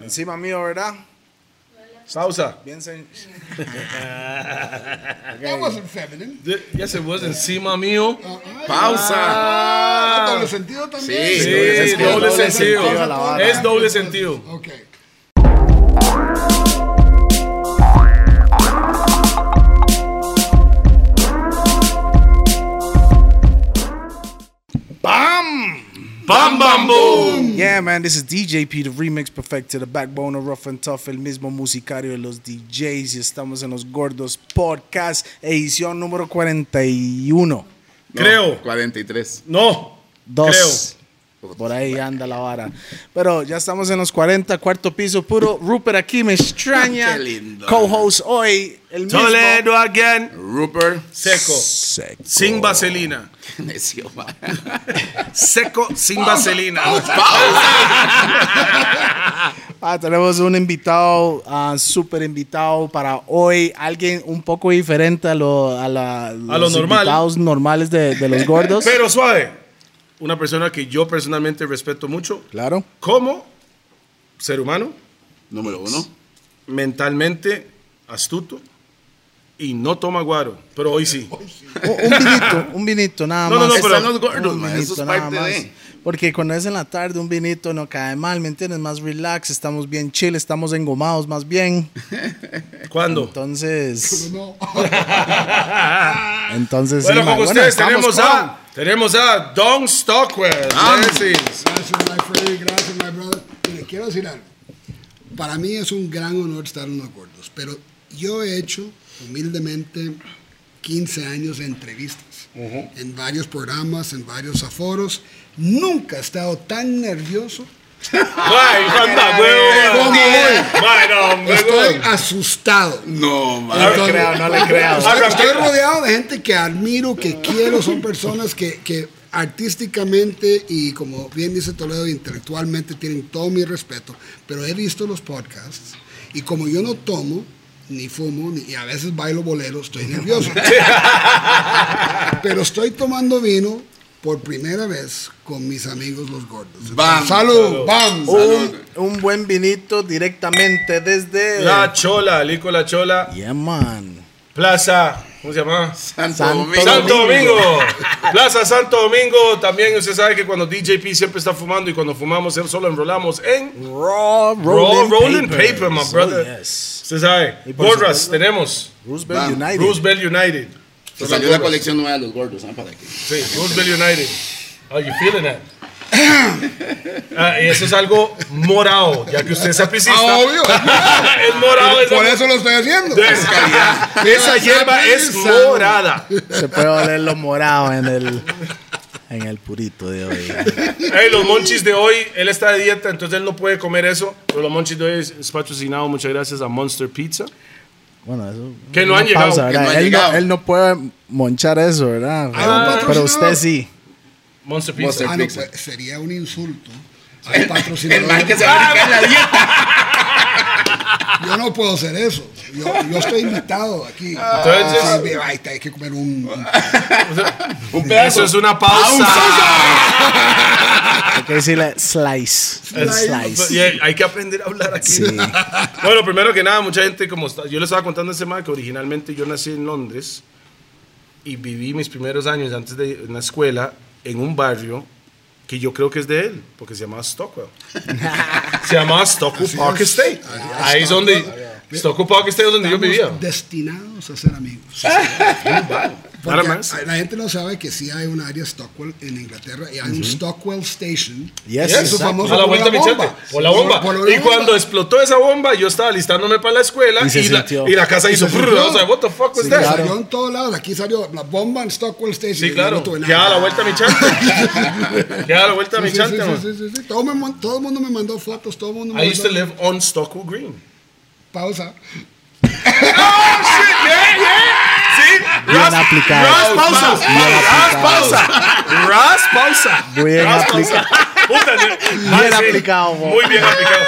Encima mío, ¿verdad? Pausa. Bien sen- That wasn't feminine. Yes, it was encima mío. Pausa. Ah, doble sentido también. Sí, Sí, doble es sentido. doble Doble sentido. Es doble sentido. Ok. ¡Bam! ¡Bam, boom! Yeah, man, this is DJ P, the remix perfecto, the backbone of Rough and Tough, el mismo musicario de los DJs. Y estamos en los Gordos Podcast, edición número 41. No, Creo. 43. No. Dos. Por ahí anda la vara. Pero ya estamos en los 40, cuarto piso puro. Rupert aquí me extraña. Qué lindo. Co-host hoy, el mismo. Toledo again. Rupert. Seco. Seco. Sin vaselina. Necio, ma. Seco sin vaselina. Ah, tenemos un invitado, ah, súper invitado para hoy. Alguien un poco diferente a, lo, a, la, los normal. invitados normales de, de los gordos. Pero suave. Una persona que yo personalmente respeto mucho claro. como ser humano, Número uno. mentalmente astuto y no toma guaro. Pero hoy sí. Un, un vinito, un vinito, nada No, no, más. no, pero- Están los gordos, Un ma. vinito, Eso es nada parte más. de. Porque cuando es en la tarde, un vinito no cae mal, ¿me entiendes? Más relax, estamos bien chill, estamos engomados más bien. ¿Cuándo? Entonces, No. entonces Bueno, sí, con Bueno, ustedes tenemos a, tenemos a Don Stockwell. Yes, Gracias, my friend. Gracias, my brother. Mire, quiero decir algo. Para mí es un gran honor estar en los gordos, pero yo he hecho humildemente 15 años de entrevistas en varios programas, en varios aforos. Nunca he estado tan nervioso. Ay, anda, huevo. ¿Cómo voy? Bueno, hombre, Estoy asustado. No, No ma. le creo, no le creo. Estoy, estoy rodeado de gente que admiro, que quiero, son personas que, que artísticamente y como bien dice Toledo, intelectualmente tienen todo mi respeto, pero he visto los podcasts y como yo no tomo, ni fumo, ni, y a veces bailo bolero, estoy nervioso. pero estoy tomando vino por primera vez con mis amigos los gordos. Bam. ¡Salud! ¡Bam! un, un buen vinito directamente desde... La Chola, Lico La Chola, Yeah, man. Plaza, ¿cómo se llama? Santo Santo Domingo. Santo Domingo. Plaza Santo Domingo. También usted sabe que cuando DJP siempre está fumando y cuando fumamos solo enrolamos en Raw Raw rolling, Rolling paper, Paper, my Oh, brother. yes. Usted sabe. Supuesto- tenemos. Roosevelt Bam. United. Roosevelt United. Se salió la colección nueva de los gordos, ¿ah? Para aquí. Sí, Roosevelt United. How you feeling that? Ah, y eso es algo morado, ya que usted es apicista. Ah, obvio. es morado. es Por algo- eso lo estoy haciendo. Es calidad. Esa hierba es morada. Se puede oler lo morado en el, en el purito de hoy. Hey, los monchis de hoy, él está de dieta, entonces él no puede comer eso. Pero los monchis de hoy es patrocinado, muchas gracias a Monster Pizza. Bueno, eso. Que no han llegado, pausa, que no han él, no, llegado. él no puede monchar eso, ¿verdad? Un Pero usted sí. Monster Pizza. Monster Ah, no, pues, sería un insulto al El patrocinador. man que se va a la dieta. Yo no puedo hacer eso. Yo, yo estoy invitado aquí. Entonces- Sí, ay, hay que comer un. un- Un pedazo. Eso es una pausa. Hay que decirle slice. Slice. Y hay, hay que aprender a hablar aquí. Sí. Bueno, primero que nada, mucha gente, como está, yo le estaba contando ese man que originalmente yo nací en Londres y viví mis primeros años antes de en la escuela en un barrio que yo creo que es de él, porque se llamaba Stockwell. se llamaba Stockwell Así Park es. Estate. Allá Ahí es donde, Stockwell Park Estate es donde yo vivía. destinados a ser amigos. Nada Porque más. la gente no sabe que sí hay un área Stockwell en Inglaterra y hay un Stockwell Station. Yes, Eso es exacto. famoso A la por vuelta, bomba. Por la bomba. Por- por la y cuando bomba. explotó esa bomba, yo estaba listándome para la escuela Y y, la, y la casa hizo. se brrr, sintió. I was like, what the fuck was Sí, that? claro. Salió en todos lados. Aquí salió la bomba en Stockwell Station. Sí, y claro. Ya nada. a la vuelta mi chante. Ya a la vuelta mi Sí, sí, chante, sí, man. sí, sí, sí. Todo, me mon- todo el mundo me mandó fotos, todo el mundo me I used to live on Stockwell Green. pausa. ¿Sí? Bien aplicado. Ras pausa. Bien Ras aplicado. pausa. Ras pausa. Bien aplicado. Bien aplicado. Muy bien aplicado.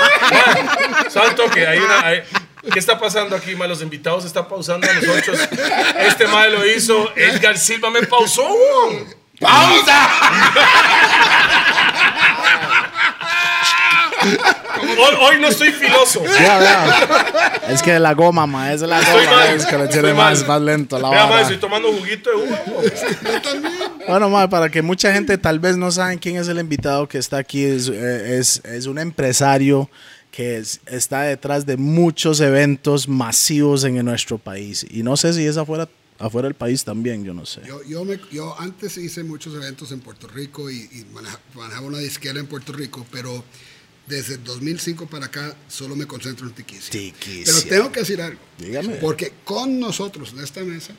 Man, Santo que hay una... hay- ¿Qué está pasando aquí, man? Los invitados están pausando a nosotros. Este mal lo hizo. Edgar Silva me pausó. ¡Pausa! Hoy, hoy no estoy filoso. Vea, vea. Es que la goma, ma, es la Estoy goma. mal. Es que le tiene más, más lento la ma, estoy tomando juguito de uva. Bueno, ma, para que mucha gente tal vez no saben quién es el invitado que está aquí, es, eh, es, es un empresario que es- está detrás de muchos eventos masivos en nuestro país. Y no sé si es afuera, afuera del país también, yo no sé. Yo, yo, me- yo antes hice muchos eventos en Puerto Rico y, y maneja- manejaba una disquera en Puerto Rico, pero desde el 2005 para acá solo me concentro en Tiquicia. Tiquicia. Pero tengo que decir algo. Dígame. Porque con nosotros en esta mesa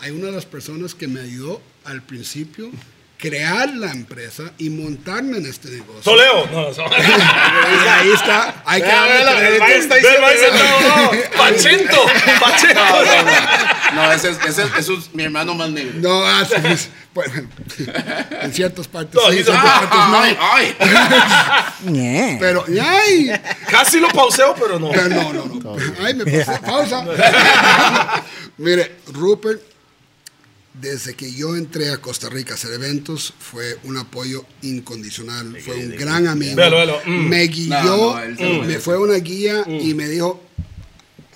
hay una de las personas que me ayudó al principio crear la empresa y montarme en este negocio. Toleo. No, no, ahí está. Hay que darle el crédito. mae está diciendo, Pachento. Pachento. No, ese es, ese es, ese es mi hermano más negro. No, ah, sí, sí. bueno, en ciertas partes No, sí, en ciertas partes no. Ay, ay. Pero, ¡ay! Casi lo pauseo, pero no. No, no, no. Ay, me pasé. Pausa. Mire, Rupert, desde que yo entré a Costa Rica a hacer eventos, fue un apoyo incondicional. Fue un gran amigo. Mm. Me guió, No, no, me fue una guía y me dijo.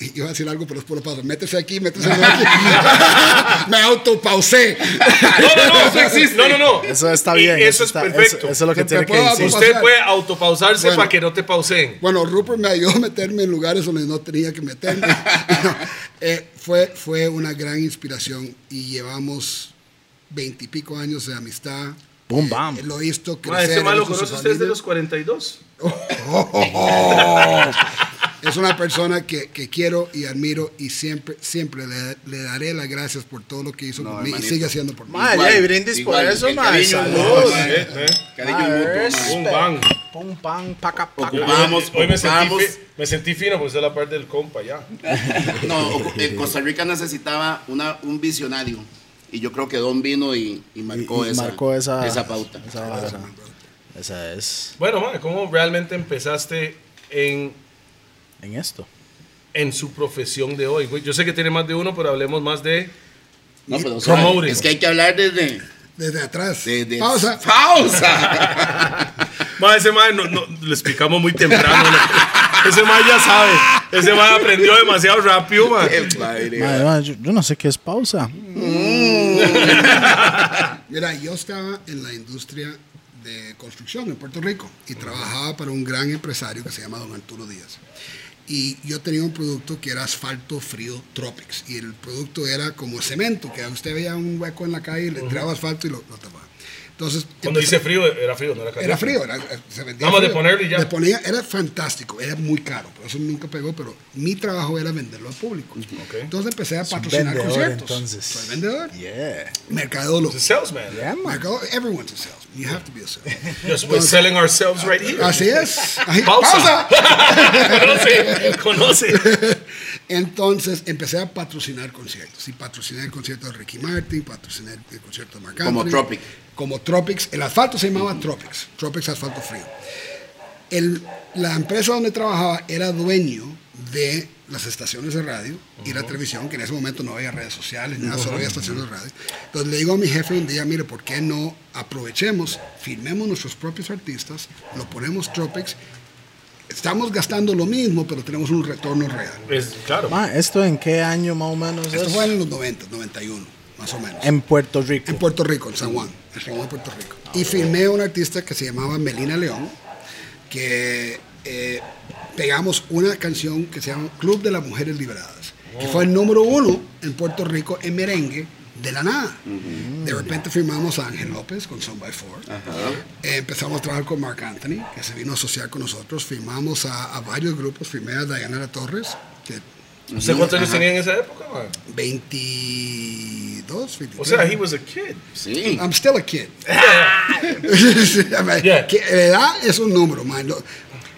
Iba a decir algo, pero después lo paso. Métese aquí, métese aquí. me autopausé. No, no, no, eso existe. No, no, no. Eso está Y bien. Eso es está- perfecto. Eso, eso es lo que ¿Me tiene que decir. Usted puede autopausarse Bueno. para que no te pauseen. Bueno, Rupert me ayudó a meterme en lugares donde no tenía que meterme. No, eh, fue, fue una gran inspiración y llevamos veintipico años de amistad. Boom, Eh, bam. lo he visto Ma, crecer. ese malo conoce usted desde los 42. Es una persona que, que quiero y admiro y siempre, siempre le, le daré las gracias por todo lo que hizo No, por mí y sigue haciendo por mí. Ma, Igual, ya, y brindis por eso, el ma, cariño, Eh, eh. Cariño Ah, mutuo. Un bang. Pum, pam, paca, paca. Hoy, Ocupamos, hoy me, sentí ocupamos. fi- me sentí fino porque usted es la parte del compa ya. No, eh, Costa Rica necesitaba una, un visionario. Y yo creo que Don vino y, y marcó, Y- y esa, marcó esa, esa pauta. Esa, es Bueno, ma, ¿cómo realmente empezaste en, en esto. en su profesión de hoy? Güey, Yo sé que tiene más de uno, pero hablemos más de... No, pero suave, es que hay que hablar desde... Desde atrás. desde Pausa. ¡Pausa! Ma, ese ma, no, no, le explicamos muy temprano. ¿no? Ese ma ya sabe. Ese ma aprendió demasiado rápido, ma. Ma, ma, yo, yo no sé qué es pausa. Mira, yo estaba en la industria de construcción en Puerto Rico y trabajaba para un gran empresario que se llama Don Arturo Díaz. Y yo tenía un producto que era asfalto frío Tropics. Y el producto era como cemento, que usted veía un hueco en la calle, le tiraba asfalto y lo, lo tapaba. Entonces, Cuando empecé- dice frío, era frío, no era caliente. era frío, era, se vendía Nada más de y ya. Le ponía, era fantástico, era muy caro, por eso nunca pegó, pero mi trabajo era venderlo al público. Entonces empecé a patrocinar vendedor, conciertos. entonces. Soy vendedor. Yeah. Mercadólogo. Salesman. Yeah, man. Mercado, everyone's a salesman. You have to be a salesman. Yes, we're selling ourselves right here. Así es. Ahí- Pausa. pausa. conoce, conoce. Entonces empecé a patrocinar conciertos. Y patrociné el concierto de Ricky Martin, patrociné el concierto de Marc Como Tropic. Como Tropics. El asfalto se llamaba Tropics. Tropics Asfalto Frío. El- la empresa donde trabajaba era dueño de las estaciones de radio y la televisión, que en ese momento no había redes sociales, ni nada, solo había estaciones de radio. Entonces le digo a mi jefe un día, mire, ¿por qué no aprovechemos, filmemos nuestros propios artistas, lo ponemos Tropics, estamos gastando lo mismo, pero tenemos un retorno real. Es, claro. Ma, ¿esto en qué año más o menos Esto es? fue en los 90, 91, más o menos. En Puerto Rico. En Puerto Rico, en San Juan, en San Juan, Puerto Rico. Y filmé a una artista que se llamaba Melina León, que eh, pegamos una canción que se llama Club de las Mujeres Liberadas, que fue el número uno en Puerto Rico en merengue de la nada. De repente firmamos a Ángel López con Son by Four. Eh, empezamos a trabajar con Mark Anthony, que se vino a asociar con nosotros. Firmamos a, a varios grupos. Firmé a Diana La Torres, que ¿Usted cuántos años tenía en esa época, man? 22, 23. O sea, he was a kid. Sí. I'm still a kid. Yeah. Que la edad es un número, man. Lo-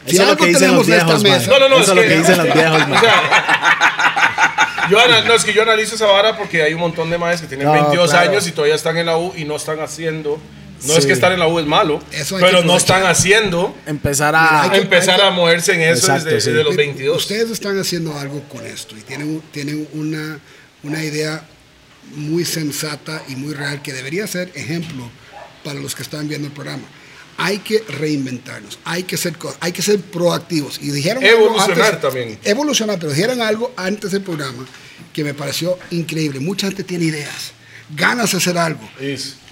Si Eso es lo algo que dicen tenemos los de esta viejos, man. No, no, no, Eso es lo que- que dicen los viejos, O man. sea, yo, no, es que yo analizo esa vara porque hay un montón de maestros que tienen No, 22 claro. años y todavía están en la U y no están haciendo. No es que estar en la U es malo, pero no están haciendo Empezar a... que- empezar a moverse en eso Exacto, desde, sí. desde los Pero 22. Ustedes están haciendo algo con esto y tienen, tienen una, una idea muy sensata y muy real que debería ser ejemplo para los que están viendo el programa. hay que reinventarnos, hay que ser, hay que ser proactivos. Y dijeron algo Evolucionar antes- también. Evolucionar, pero dijeron algo antes del programa que me pareció increíble. Mucha gente tiene ideas, ganas de hacer algo.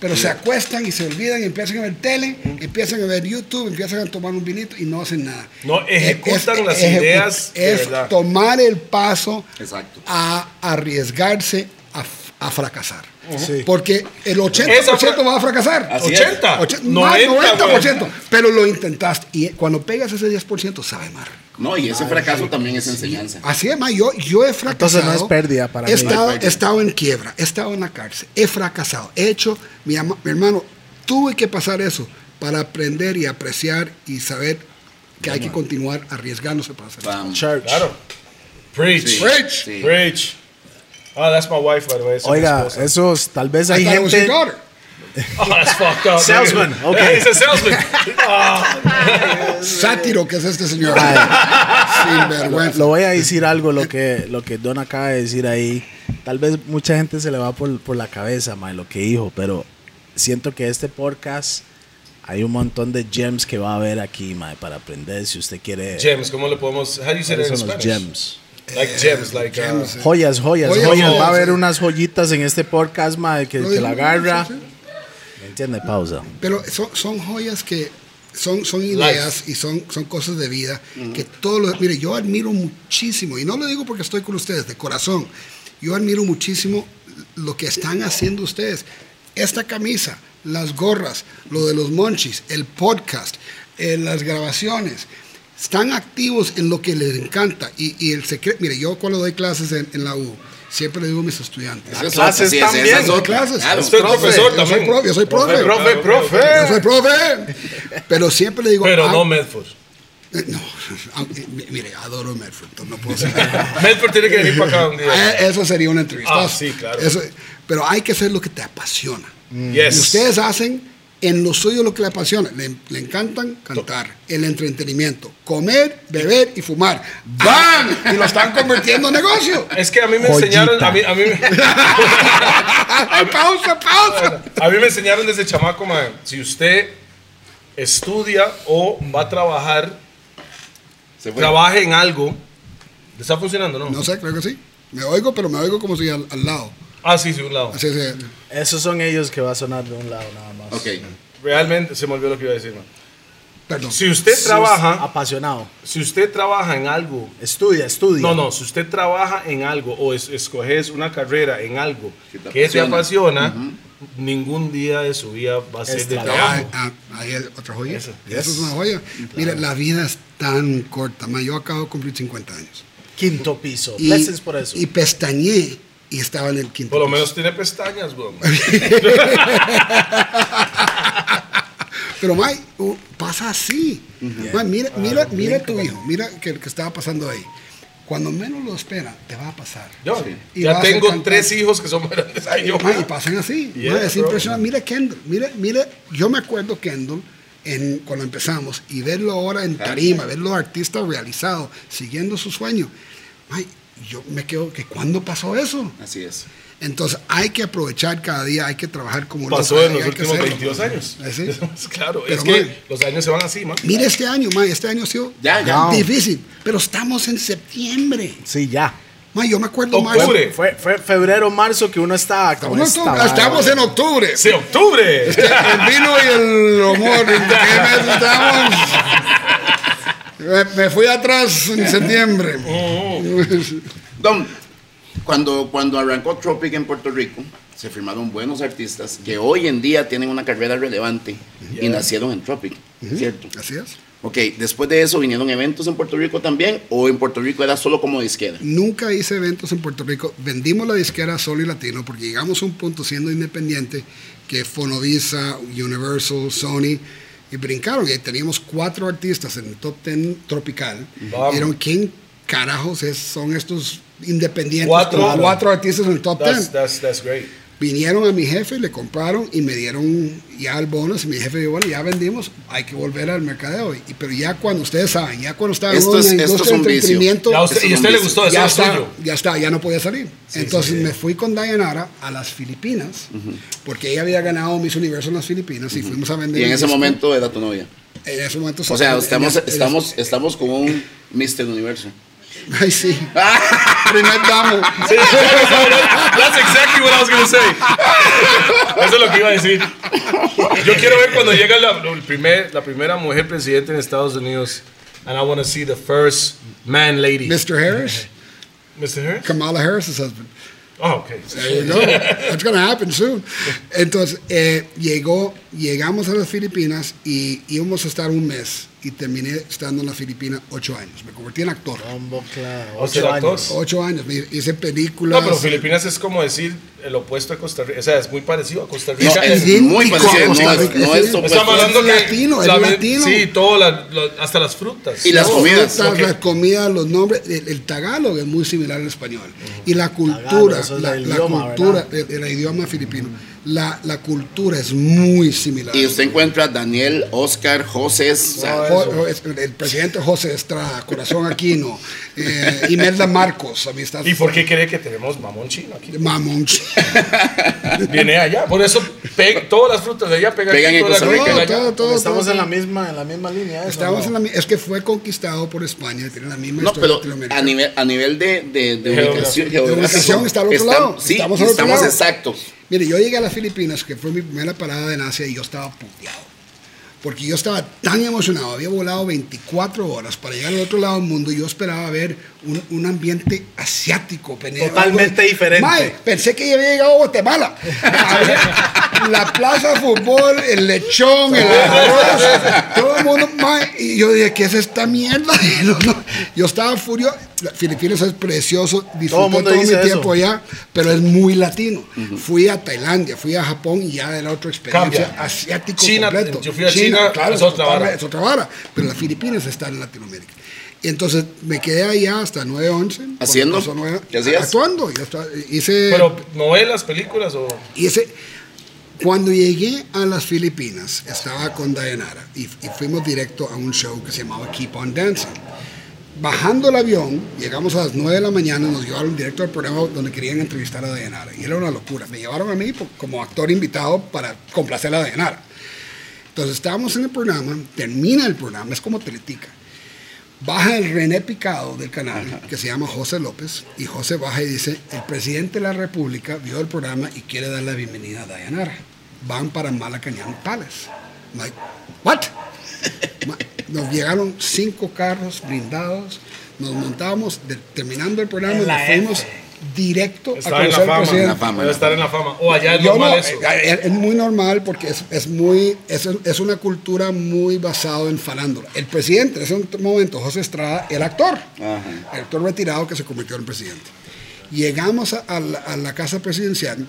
Pero se acuestan y se olvidan y empiezan a ver tele, empiezan a ver YouTube, empiezan a tomar un vinito y no hacen nada. No ejecutan Es- las ejecu- ideas de Es tomar el paso Exacto. a arriesgarse a, a fracasar. Sí. Porque el 80% Esa fra- va a fracasar. Así es. 80, Oche- 90, más 90%. güey. Pero lo intentaste. Y cuando pegas ese 10%, sabe más. No, y ese fracaso también es enseñanza. Así es, ma, yo, yo he fracasado. Entonces no es pérdida para he mí. Estado, No es pérdida. he estado en quiebra, he estado en la cárcel, he fracasado. He hecho, mi, ama- mi hermano, tuve que pasar eso para aprender y apreciar y saber que hay que continuar arriesgándose para hacer. Vamos. Church. Claro. Preach. Sí. Preach. Sí. Preach. Oh, that's my wife, by the way. Esa es mi Oiga, esposa. esos, tal vez I hay it was your gente... daughter. Oh, that's fucked up. Salesman, nigga. okay. He's a salesman. Oh, Sátiro que es este señor. Sin vergüenza. Lo voy a decir algo, lo que, lo que Don acaba de decir ahí. Tal vez mucha gente se le va por, por la cabeza, mae, lo que dijo, pero siento que este podcast hay un montón de gems que va a haber aquí, mae, para aprender si usted quiere. gems, ¿cómo le podemos? How do you say that ¿Cuáles in son los Spanish? gems? Like gems, like uh, Gems, eh. Joyas, joyas, Joyas, joyas. Va a haber unas joyitas en este podcast, mae, que, que la agarra. ¿Me entiende? Pausa. Pero son, son joyas que son, son ideas y son, son cosas de vida que todos los... Mire, yo admiro muchísimo, y no lo digo porque estoy con ustedes, de corazón, yo admiro muchísimo lo que están haciendo ustedes. Esta camisa, las gorras, lo de los monchis, el podcast, eh, las grabaciones, están activos en lo que les encanta. Y, y el secreto, mire, yo cuando doy clases en, en la U, siempre le digo a mis estudiantes. Es clases sí, también, esa es doy otra. clases. Claro. Usted es Profe, profesor yo soy también. profe, yo soy profe. Profe, Yo profe. soy profe. Pero siempre le digo. Pero ah, no Medford. eh, No, aunque, mi- mire, adoro Medford, no puedo decir. Medford tiene que venir para acá un día. Eh, Eso sería una entrevista. Ah, sí, claro. pero hay que hacer lo que te apasiona. Yes. Y ustedes hacen en lo suyo lo que le apasiona. Le, le encantan cantar, el entretenimiento, comer, beber y fumar. ¡Bam! Y lo están convirtiendo en negocio. Es que a mí me Joyita. enseñaron, a mí, a mí, me- ¡Ay, pausa, pausa! a mí me enseñaron desde chamaco, man, si usted estudia o va a trabajar, Se trabaje en algo, ¿le está funcionando, no? No sé, creo que sí. Me oigo, pero me oigo como si al, al lado. Ah, sí, sí, un lado. Así es. Esos son ellos que va a sonar de un lado nada más. Ok. Realmente se me olvidó lo que iba a decir, man. Perdón. Si usted Sos trabaja, Apasionado. si usted trabaja en algo Estudia, estudia. No, no, si usted trabaja en algo o es- escoges una carrera en algo Que te que te apasiona. apasiona, ningún día de su vida va a ser Es de trabajo. Ah, ah, ahí hay otra joya. Eso, Eso, yes. es una joya. Mira, la vida es tan corta. ma, Yo acabo de cumplir 50 años. Quinto piso. Y, por eso. y pestañé y estaba en el quinto. Por lo piso. menos tiene pestañas, bro. Pero, May, pasa así. Mira, mira, mira tu hijo. Mira que, que estaba pasando ahí. Cuando menos lo espera, te va a pasar. Yo Y ya tengo tres hijos que son grandes. Ay, yo. Ma, y pasan así. Yeah, es bro. impresionante. Mira Kendall. Mira, mira, yo me acuerdo Kendall en, cuando empezamos y verlo ahora en tarima, verlo artista realizado, siguiendo su sueño. Yo me quedo que ¿cuándo pasó eso? Así es. Entonces hay que aprovechar cada día, hay que trabajar como Pasó loco, en los últimos hacerlo. 22 años. ¿Ah, sí? claro, Pero, es que man. los años se van así, man. Mira este año, ma, este año ha sido Ya, difícil, pero estamos en septiembre. Sí, ya. Ma, yo me acuerdo Octubre. marzo. Fue, fue febrero, marzo que uno estaba como Estamos, esta en octubre, vara. estamos en octubre. Sí, octubre. El vino y el humor. ¿En qué mes estamos? Me, fui atrás en septiembre. Don, cuando, cuando arrancó Tropic en Puerto Rico, se firmaron buenos artistas que hoy en día tienen una carrera relevante y nacieron en Tropic, ¿cierto? Así es. Ok, después de eso vinieron eventos en Puerto Rico también, o en Puerto Rico era solo como disquera. Nunca hice eventos en Puerto Rico. Vendimos la disquera Solo y Latino porque llegamos a un punto siendo independiente que Fonovisa, Universal, Sony y brincaron. Y teníamos cuatro artistas en el top 10 tropical. Vamos. ¿quién carajos es- son estos independientes? Cuatro. cuatro artistas en el top 10. That's, that's, that's great. Vinieron a mi jefe, le compraron y me dieron ya el bonus. Y mi jefe dijo, bueno, ya vendimos, hay que volver al mercadeo. Y, pero ya cuando ustedes saben, ya cuando estaba Esto en es- una esto es industria un de entretenimiento, y a usted le gustó, ya es está, suyo. ya está, ya no podía salir. Entonces me fui con Dayanara a las Filipinas, porque ella había ganado Miss Universo en las Filipinas y fuimos a vender. Y en ese disco. momento era tu novia. En ese momento. O sea, estamos, estamos, estamos con un Mr. Universo. Ay, sí. Primer damo. Sí, That's exactly what I was gonna say. Eso es lo que iba a decir. Yo quiero ver cuando llega la, el primer, la primera mujer presidente en Estados Unidos. And I want to see the first man lady. Mr. Harris, Mr. Harris? Kamala Harris's husband. Oh, okay. There you go. That's going to happen soon. Entonces, eh, llegó, llegamos a las Filipinas y íbamos a estar un mes y terminé estando en las Filipinas ocho años. Me convertí en actor. Bombo, claro. Ocho actor. años. Ocho años. Me hice películas. No, pero Filipinas es como decir el opuesto de Costa Rica. O sea, es muy parecido a Costa Rica. No, Es- es muy parecido. a No, Costa es, Rica, no es es idéntico. Estamos hablando Es que latino, es la- latino. Sí, todo, la- lo- hasta las frutas. Y las Las comidas, frutas, ok. las comidas, los nombres, el, el tagalog es muy similar al español. Y la cultura, es la, la idioma, cultura, el, el idioma filipino, la, la cultura es muy similar. Y usted encuentra a Daniel, Oscar, José. o sea, Jo- es- el presidente José Estrada, Corazón Aquino, eh, Imelda Marcos, amistad. ¿Y por qué cree que tenemos mamón chino aquí? Mamón. Viene allá. Por eso todas las frutas de allá pegan, Pegan en Costa Rica. Todo, todo, Estamos todo. en la misma, en la misma línea. eso, Estamos ¿no? en la es que fue conquistado por España, tiene la misma No, historia pero a nivel, a nivel de, de, de ubicación, De ubicación está al otro lado. Sí, Estamos al otro estamos lado. exactos. Mire, yo llegué a las Filipinas, que fue mi primera parada en Asia, y yo estaba puteado. Porque yo estaba tan emocionado, había volado 24 horas para llegar al otro lado del mundo y yo esperaba ver un, un ambiente asiático. Totalmente diferente. Pensé que ya había llegado a Guatemala. La plaza de fútbol, el lechón, el arroz, todo el mundo. y yo dije, ¿qué es esta mierda? Y no, no, yo estaba furioso. Filipinas es precioso, disfruté Todo todo, mi tiempo allá, pero es muy latino. Fui a Tailandia, fui a Japón y ya era otra experiencia Cambia. asiático China, completo. yo fui a China, es otra vara. Es otra vara, pero las Filipinas están en Latinoamérica. Y entonces me quedé allá hasta 9-11. cuando ¿Haciendo? ¿Qué hacías? Actuando. hice, Pero novelas, películas o. hice- cuando llegué a las Filipinas, estaba con Dayanara y, y fuimos directo a un show que se llamaba Keep on Dancing. Bajando el avión, llegamos a las 9 de la mañana, nos llevaron directo al programa donde querían entrevistar a Dayanara. Y era una locura. Me llevaron a mí como actor invitado para complacer a Dayanara. Entonces estábamos en el programa, termina el programa, es como Teletica. Baja el René Picado del canal, que se llama José López, y José baja y dice, el presidente de la República vio el programa y quiere dar la bienvenida a Dayanara. Van para Malacañán Palace. Like, what? Nos llegaron cinco carros blindados, nos montábamos, de- terminando el programa, nos fuimos F. directo a Estar en la conocer al fama. presidente. la fama. Debe estar en la fama. O allá es Yo normal no, eso. eh, Es, es muy normal porque es, es muy, es, es una cultura muy basada en farándula. El presidente en ese momento, José Estrada, el actor, el actor retirado que se convirtió en presidente. Llegamos a, a la, a la casa presidencial,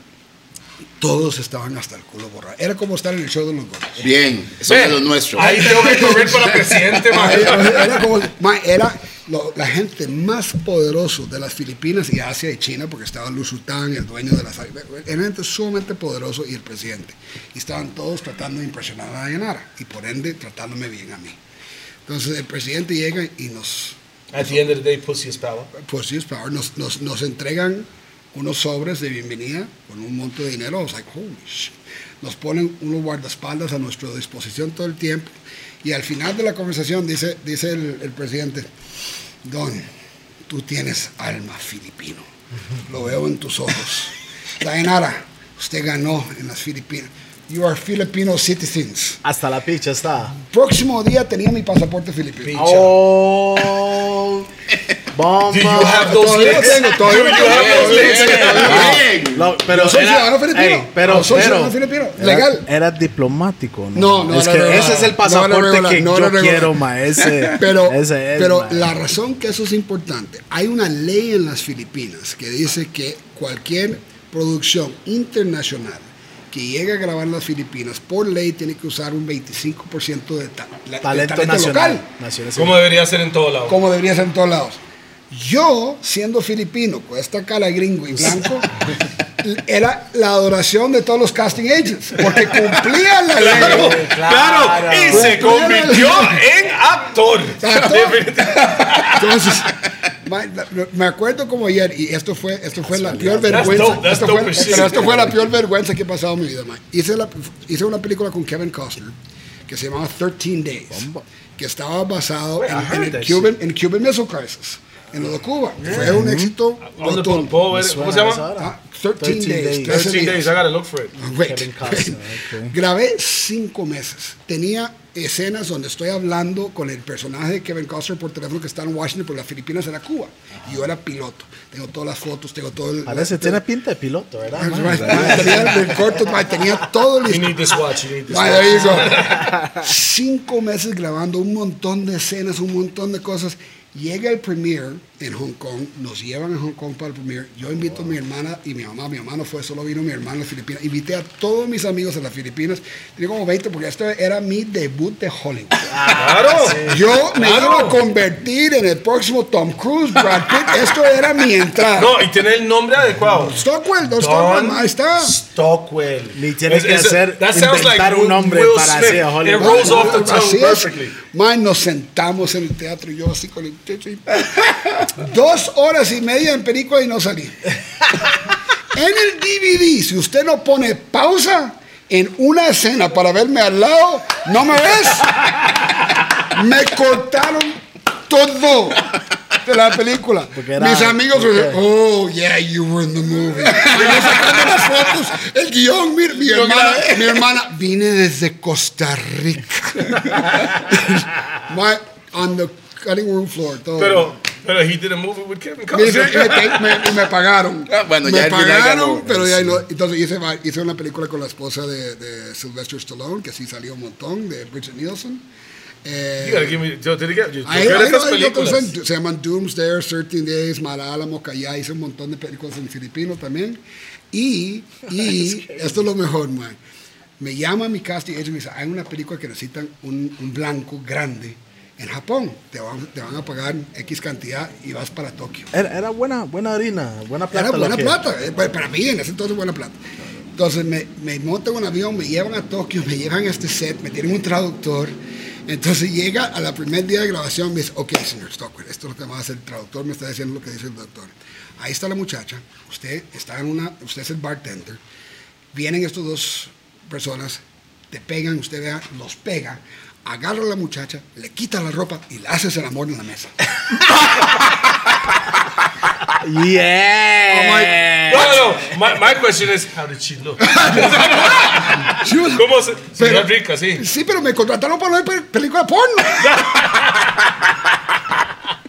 todos estaban hasta el culo borrado. Era como estar en el show de los gordos. Bien, eso es lo nuestro. Ahí tengo que correr para presidente, man. Era como, era lo- la gente más poderosa de las Filipinas y Asia y China, porque estaba Lu Sultán, el dueño de las... Era gente sumamente poderoso y el presidente. Y estaban todos tratando de impresionar a Dayanara y por ende tratándome bien a mí. Entonces el presidente llega y nos, At the end of the day, pussy is power. sí, es power, nos, nos, nos entregan unos sobres de bienvenida con un monto de dinero. I was like, holy shit. Nos ponen unos guardaespaldas a nuestra disposición todo el tiempo. Y al final de la conversación dice, dice el, el presidente, Don, tú tienes alma filipino. Lo veo en tus ojos. Dayanara, usted ganó en las Filipinas. You are Filipino citizens. Hasta la picha está. Próximo día tenía mi pasaporte filipino. Oh, bomba. Do you have those Todavía lo legs? tengo, todavía Do you have those. No, pero soy ciudadano filipino. Pero, soy ciudadano filipino. Legal. Era, diplomático, ¿no? No, no Es que ese es el pasaporte que no yo quiero, ma. Ese, Pero, ese es, pero ma. la razón que eso es importante, hay una ley en las Filipinas que dice que cualquier producción internacional que llegue a grabar en las Filipinas, por ley tiene que usar un 25% de, ta- la- de talento, nacional. local, Nacional. Como debería ser en todo lado. como debería ser en todos lados. Yo, siendo filipino, con esta cara gringo y blanco, era la adoración de todos los casting agents, porque cumplían la Claro, ley. claro, y se convirtió en actor. Entonces, ma- me acuerdo como ayer, y esto fue, esto fue la peor That's vergüenza. dope, that's esto fue, as shit. pero esto fue la peor vergüenza que he pasado en mi vida, man. Hice, la- hice una película con Kevin Costner que se llamaba 13 Days, que estaba basado en, en el Cuban, en Cuban Missile Crisis, en lo de Cuba. Fue un éxito. ¿Dónde rotundo. ¿Cómo se llama? Ah, 13, 13 Days. days. 13 13 days, I gotta look for it. Wait, Kevin Costner, wait. ok. Grabé cinco meses. Tenía escenas donde estoy hablando con el personaje de Kevin Costner por teléfono que está en Washington, pero las Filipinas era Cuba. Y yo era piloto. Tengo todas las fotos, tengo todo el. Parece, tiene pinta de piloto, ¿verdad? Ah. Tenía el corto, tenía todo You listo. need this watch, you need this watch. you. Cinco meses grabando un montón de escenas, un montón de cosas. Llega el premiere en Hong Kong, nos llevan a Hong Kong para el premiere. Yo invito a mi hermana y mi mamá. Mi mamá no fue, solo vino mi hermana a las Filipinas. Invité a todos mis amigos a las Filipinas. Tenía como 20 porque esto era mi debut de Hollywood. Claro. Yo me Claro. iba a convertir en el próximo Tom Cruise, Brad Pitt. Esto era mi entrada. No, y tiene el nombre adecuado. Stockwell, Don Stockwell, ahí está. Stockwell. Ni tiene Es- que es- hacer- that sounds like inventar un nombre Will para Smith. hacer Hollywood. It rolls off the tongue Así es. perfectly. Man, nos sentamos en el teatro y yo así con el Dos horas y media en película y no salí. En el DVD, si usted no pone pausa en una escena para verme al lado, ¿no me ves? Me cortaron todo de la película. Era- Mis amigos, porque- oh, yeah, you were in the movie. Las fotos, el guion, mi, mi hermana, mi hermana, vine desde Costa Rica. My, on the cutting room floor, todo. Pero, pero he did a movie with Kevin Costner. me- me- me pagaron. Ah, bueno, me ya pagaron, ganó. pero ya no. Entonces hice, hice una película con la esposa de, de Sylvester Stallone, que sí salió un montón, de Bridget Nielsen. Eh, You gotta give me- yo te diría, yo estas otros se llaman Doomsday, 13 Days, Malala, Callá, hice un montón de películas en filipino también. Y, y esto es lo mejor, man. Me llama mi casting agent y me dice, hay una película que necesitan un, un blanco grande en Japón. Te van, te van a pagar X cantidad y vas para Tokio. Era, era buena, buena harina, buena plata. Era buena que- plata, eh, pa- para mí en ese entonces buena plata. Entonces me, me montan en un avión, me llevan a Tokio, me llevan a este set, me tienen un traductor. Entonces llega a la primer día de grabación, me dice, ok, señor Stockwell, esto es lo que va a hacer el traductor, me está diciendo lo que dice el doctor. Ahí está la muchacha, usted está en una, usted es el bartender, vienen estos dos personas, te pegan, usted vea, los pega, agarra a la muchacha, le quita la ropa y le haces el amor en la mesa. Yeah. No, no, no. My, my question is, how did she look? She was- ¿Cómo se, se Pero- ve rica, sí? Sí, pero me contrataron para ver pe- película porno.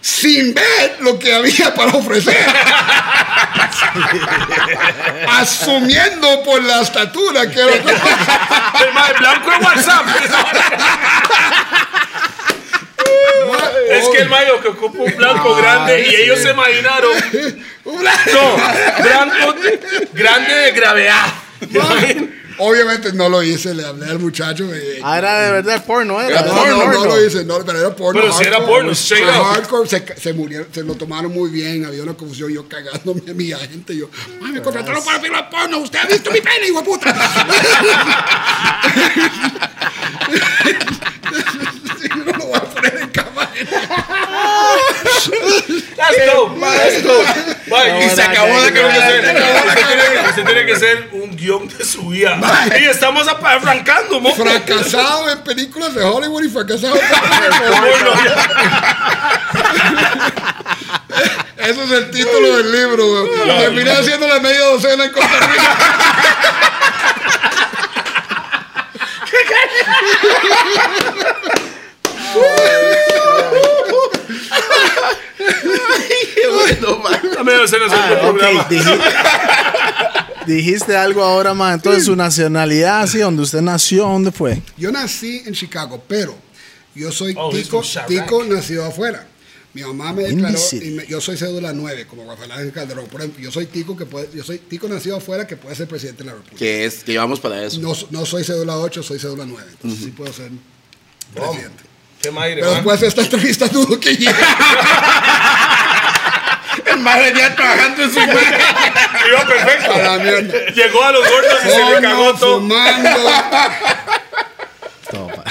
Sin ver lo que había para ofrecer. Asumiendo por la estatura que era. El blanco en WhatsApp. Es que el mae lo que ocupa un blanco grande y ellos se imaginaron. No, blanco grande de gravedad. Obviamente no lo hice, le hablé al muchacho. eh, Ah, era de verdad porno, era. no, porno, no, no porno. lo hice, no, pero era porno. Pero si era hardcore. porno, straight Era up. hardcore, se, se murieron, se lo tomaron muy bien, había una confusión, yo cagándome a mi agente, yo, "Ay, me contrataron para película porno, usted ha visto mi pene, hijo de puta. yo no lo voy a poner dope. That's dope. Mae, y se acabó la que-. Usted tiene que- Usted tiene que ser un guion de su vida. Y estamos arrancando, mo. Fracasado en películas de Hollywood y fracasado en. Ese es el título del libro, güey. Terminé haciendo la media docena en Costa Rica. Bueno, man. Ese Ah, programa. dijiste algo ahora más. Entonces, su nacionalidad, sí, donde usted nació, ¿dónde fue? Yo nací en Chicago, pero yo soy Oh, tico, tico nacido afuera. Mi mamá me declaró, City. y me- yo soy cédula 9, como Rafael Ángel Calderón. Por ejemplo, yo soy tico que puede, yo soy tico nacido afuera que puede ser presidente de la República. Que es, que llevamos para eso. No, no soy cédula 8, soy cédula 9. Entonces sí puedo ser presidente. Qué madre, Pero man. después de esta entrevista dudo que llegue. El más venía trabajando en su imagen. Iba perfecto. A la mierda. Llegó a los gordos y se le cagó todo. fumando. Todo, pa-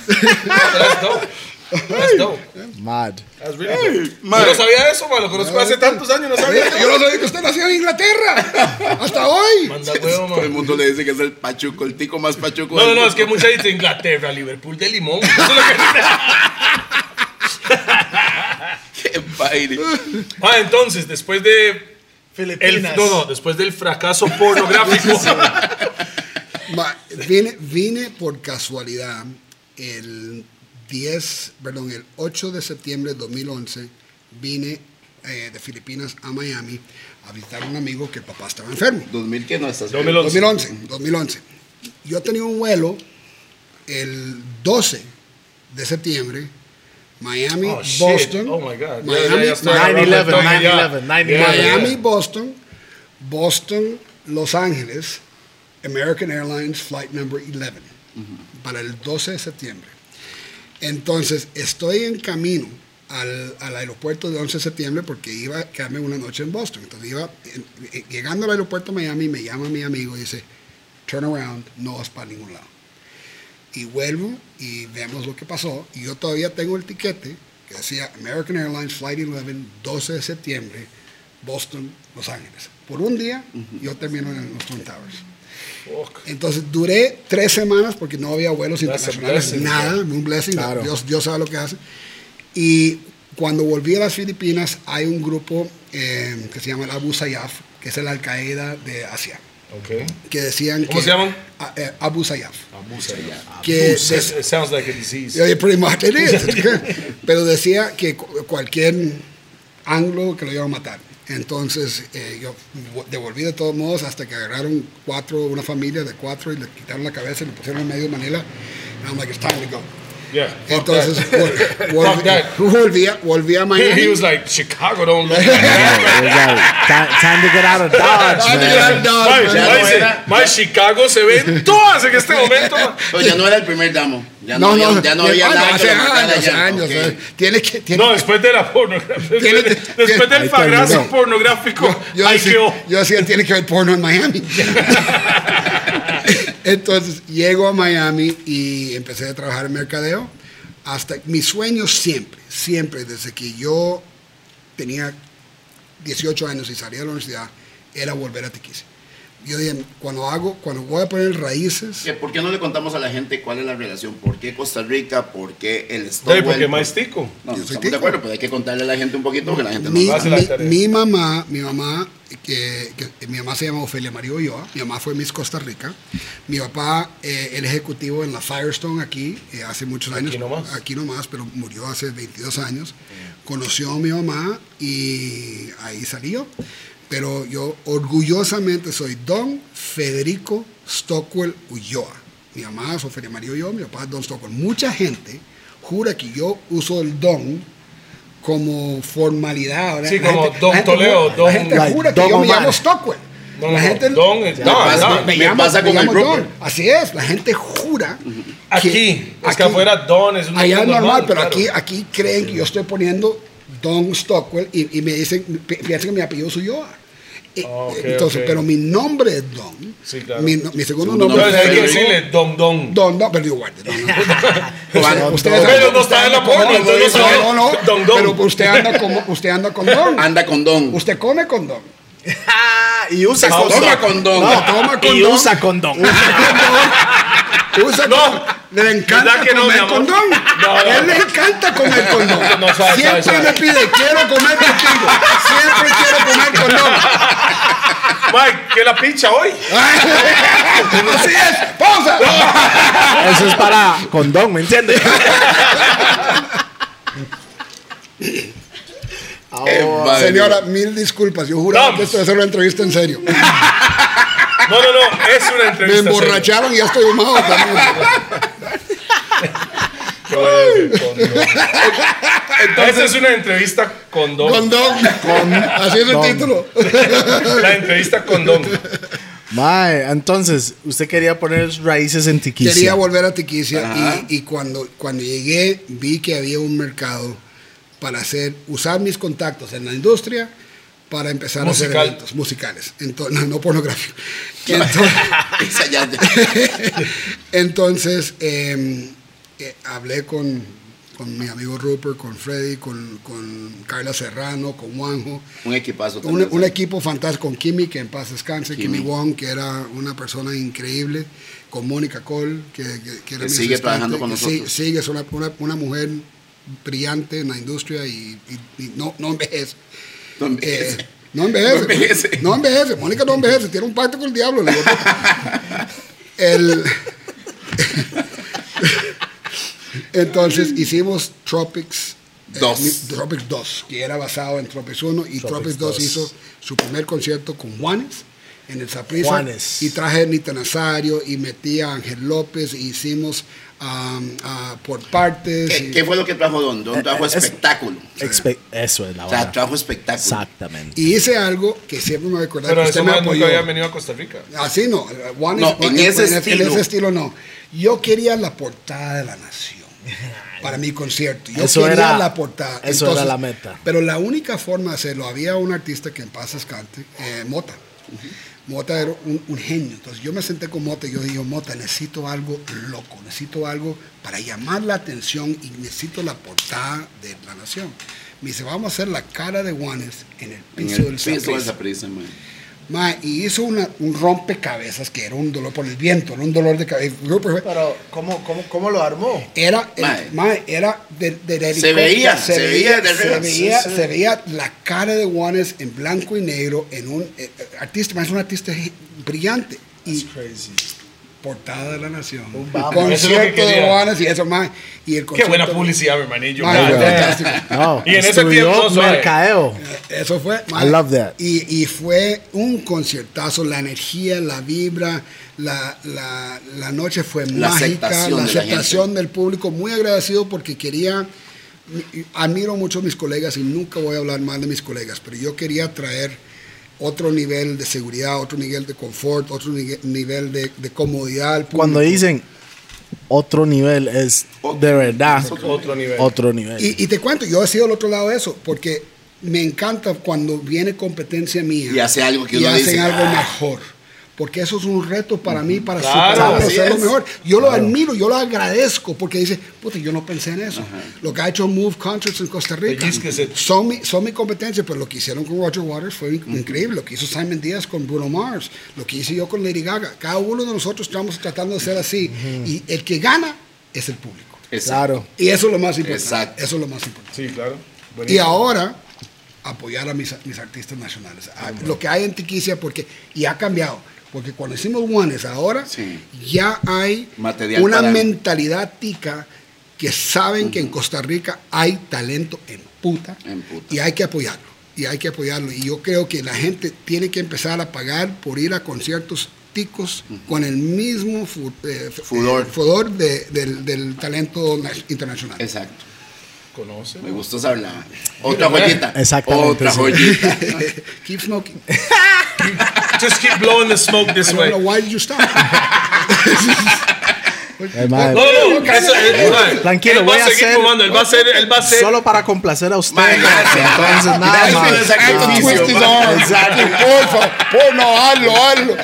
That's dope. Mad. That's really dope. Yo no sabía eso, man. Lo conozco hace tantos años, no sabía. Yo no sabía que usted nació en Inglaterra. Hasta hoy. Manda huevo, Todo el mundo le dice que es el pachuco, el tico más pachuco. No, no, no, es que mucha gente Inglaterra, Liverpool de limón. Eso es lo que Qué baile. Ah, entonces, después de. El, Filipinas. no, no, después del fracaso pornográfico. Ma, Vine, vine por casualidad el 10, perdón, el 8 de septiembre de 2011, vine eh, de Filipinas a Miami a visitar a un amigo que el papá estaba enfermo. 2000 que no estás. 2011. 2011, 2011. Yo tenía un vuelo el 12 de septiembre, Miami, Oh, shit. Boston. Oh, my God. Miami, ya, ya estoy 9/11, agarrando el toque, 9/11, ya. 9/11. Ya, ya, ya. Miami, Boston, Boston, Los Ángeles, American Airlines Flight Number 11, para el 12 de septiembre. Entonces, estoy en camino al, al aeropuerto de 11 de septiembre porque iba a quedarme una noche en Boston. Entonces, iba, en- en- llegando al aeropuerto de Miami, me llama mi amigo y dice, turn around, no vas para ningún lado. Y vuelvo y vemos lo que pasó. Y yo todavía tengo el tiquete que decía American Airlines Flight 11, 12 de septiembre, Boston, Los Ángeles. Por un día, yo termino en los Twin Towers. Fuck. Entonces duré tres semanas porque no había vuelos That's internacionales, blessing, nada, un blessing, Claro. Dios, Dios sabe lo que hace. Y cuando volví a las Filipinas hay un grupo eh, que se llama el Abu Sayyaf, que es el Al Qaeda de Asia, Ok. que decían ¿Cómo que- se llaman? A- eh, Abu Sayyaf. Abusa ya. Que Abusa. des- It sounds like a disease. Yeah, pretty much it is. Pero decía que cu- cualquier anglo que lo iba a matar. Entonces eh, yo vo- devolví de todos modos hasta que agarraron cuatro, una familia de cuatro y le quitaron la cabeza y le pusieron en medio de Manila. And I'm like, it's time to go. Yeah. Entonces that. vol- volví, that. volví, a, Miami. He was like, Chicago don't look like, time, time to get out of Dodge, Time to get out of Dodge, mae, Chicago se ven todas en este momento. Pero ya no era el primer damo. Ya no, No, había, no, ya no había nada hace años, años. Tiene que, tiene No, después de la pornografía. Tiene- Después, después del terminó. pornográfico. yo, ahí decía, yo decía, tiene que haber porno en Miami. Entonces llego a Miami y empecé a trabajar en mercadeo. Hasta mi sueño siempre, siempre, desde que yo tenía 18 años y salí de la universidad, era volver a Tiquisi. Yo dije, cuando hago, cuando voy a poner raíces, ¿Qué- ¿Por qué no le contamos a la gente cuál es la relación? ¿Por qué Costa Rica? ¿Por qué el Sí, Stowell? porque más tico. No, Yo soy tico. de acuerdo, pero hay que contarle a la gente un poquito porque la gente mi, no hace la mi- tarea. mi mamá, mi mamá, que, que- mi mamá se llama Ofelia María Ulloa, mi mamá fue Miss Costa Rica, mi papá, eh, el ejecutivo en la Firestone aquí, eh, hace muchos Aquí años, nomás. aquí nomás, pero murió hace 22 años, conoció a mi mamá y ahí salió, pero yo orgullosamente soy Don Federico Stockwell Ulloa, mi mamá es Ofelia María Ulloa, mi papá es Don Stockwell, mucha gente jura que yo uso el Don como formalidad. ¿verdad? Sí, La como gente- Don la Toledo, Don- La gente like jura que Don yo me llamo Stockwell. No, la no, gente, Don es Don, pasa- Don. me pasa con me el. Don. Así es, la gente jura. Aquí, que- es que afuera Don es un Allá es normal, pero claro. aquí, aquí creen que yo estoy poniendo Don Stockwell y, y me dicen, pi- piensan que mi apellido es Ulloa. Entonces, pero mi nombre es Don. Sí, claro. mi, no- mi segundo nombre hay que es Federico. decirle Don Don. Don, no, pero digo, guarde, no, no. Pero andan- no está en la ustedes porno, andan con- entonces no sabe. no, no, Don, don. Pero usted anda con, usted anda con Don. Anda con Don. Usted come con Don. Y usa condón. toma con Don. No, toma Y condón. usa condón. Usa No. condón. Le encanta ¿Verdad que comer condón. No, no. Él le encanta comer condón. No, sabe, Siempre sabe, me pide, quiero comer contigo. Siempre quiero comer condón. Mike, ¿qué la pincha hoy? Así es. Pausa. Eso es para condón, ¿me entiendes? Qué madre. Señora, mil disculpas. Yo juraba Vamos. que esto iba a ser una entrevista en serio. No, no, no, es una Me entrevista. seria. emborracharon y ya estoy humado también. Qué voy a decir, condón. Esta es una entrevista con Don. Condón. Así es el Don. título. La entrevista con Don. Mae, entonces, usted quería poner raíces en Tiquicia. Quería volver a Tiquicia y, y cuando, cuando llegué vi que había un mercado para hacer, usar mis contactos en la industria para empezar Musical. a hacer eventos musicales, entonces, no, no pornográfico. Entonces, Esa entonces, eh, eh, hablé con, con mi amigo Rupert, con Freddy, con, con Carla Serrano, con Juanjo. Un equipazo Un, también. un equipo fantástico con Kimi, que en paz descanse, Kimi, Kimi. Wong, que era una persona increíble, con Mónica Cole, que, que- que era Que mi sigue trabajando con sí- nosotros. sigue, es una, una, una mujer brillante en la industria y, y- y no, no envejece. No envejece. Eh, no envejece. No envejece. No envejece. Mónica no envejece. Tiene un pacto con el diablo. El- Entonces hicimos Tropics eh, Dos. mi- Tropics 2, que era basado en Tropics 1 y Tropics, 2 2. hizo su primer concierto con Juanes en el Saprissa Juanes. y traje a Nita Nazario y metí a Ángel López y hicimos um, ah, por partes. ¿Qué, y- qué fue lo que trajo Don? Don trajo Eh, es- espectáculo. Expe- eso es la O sea, trajo espectáculo. Exactamente. y hice algo que siempre me voy a acordar Pero que usted ese me nunca apoyó. había venido a Costa Rica. Así no, Juanes- No, en ese en estilo. ese estilo no. Yo quería la portada de la nación para mi concierto. Yo Eso quería era- la portada. eso era la meta. Pero la única forma de hacerlo, había un artista que en paz descante, eh, Mota. Mota era un, un genio. Entonces yo me senté con Mota y yo dije, Mota, necesito algo loco, necesito algo para llamar la atención y necesito la portada de la nación. Me dice, vamos a hacer la cara de Juanes en el En piso el del piso de Saprissa". esa prisa, man. Ma, y hizo una- un rompecabezas que era un dolor por el viento, era un dolor de cabeza. Pero, ¿cómo, cómo, cómo lo armó? Era, el- Mae. ma, era de, de- de Se veía, se veía de se veía, Sí, sí. se veía la cara de Juanes en blanco y negro en un eh, eh, artista, ma, es un artista brillante y Crazy. Portada de la nación. vamos. Es lo que Concierto de. Juanes y eso más y el Qué buena concierto- publicidad, mi hermanillo. No, Y en ese tiempo, mercadeo. Eso fue. I love that. Y, y fue un conciertazo, la energía, la vibra, la, la, la noche fue La mágica, aceptación la de la aceptación del público, muy agradecido porque quería, admiro mucho a mis colegas y nunca voy a hablar mal de mis colegas, pero yo quería traer otro nivel de seguridad, otro nivel de confort, otro nive- nivel de, de comodidad. Cuando dicen otro nivel, es de verdad Otro nivel. otro nivel. Y, y te cuento, yo he sido al otro lado de eso, porque me encanta cuando viene competencia mía Y hace algo que y uno hacen dice, algo "Ah". mejor. Porque eso es un reto para mí, para Claro, superarlo, es. mejor. Yo lo admiro, yo lo agradezco, porque dice, puta, yo no pensé en eso. Lo que ha hecho Move Concerts en Costa Rica son mi, son mi competencia, pero lo que hicieron con Roger Waters fue in- increíble. Lo que hizo Simon Díaz con Bruno Mars, lo que hice yo con Lady Gaga. Cada uno de nosotros estamos tratando de ser así. Y el que gana es el público. Exacto. Claro. Y eso es lo más importante. Exacto. Eso es lo más importante. Sí, claro. Y Buenísimo. ahora, apoyar a mis, mis artistas nacionales. A- Lo que hay en Tiquicia, porque, y ha cambiado. Porque cuando hicimos Juanes, ahora Sí. ya hay Material una para- mentalidad tica que saben que en Costa Rica hay talento en puta, En puta. y hay que apoyarlo. Y hay que apoyarlo. Y yo creo que la gente tiene que empezar a pagar por ir a conciertos ticos con el mismo fu- eh, Fudor. eh, fudor de- del, del talento na- internacional. Exacto. Conoce. Me gustó esa hablada. Otra joyita. Exactamente, Otra sí. joyita. Keep smoking. Just keep blowing the smoke this I way. don't know why did you stop. Eh, No, no, eso- eh, Tranquilo, él voy va a seguir hacer- fumando. Él va a ser, él va a ser. Solo para complacer a usted. Gracias. Entonces, nada más. Exacto. Por favor, por no, hazlo, hazlo.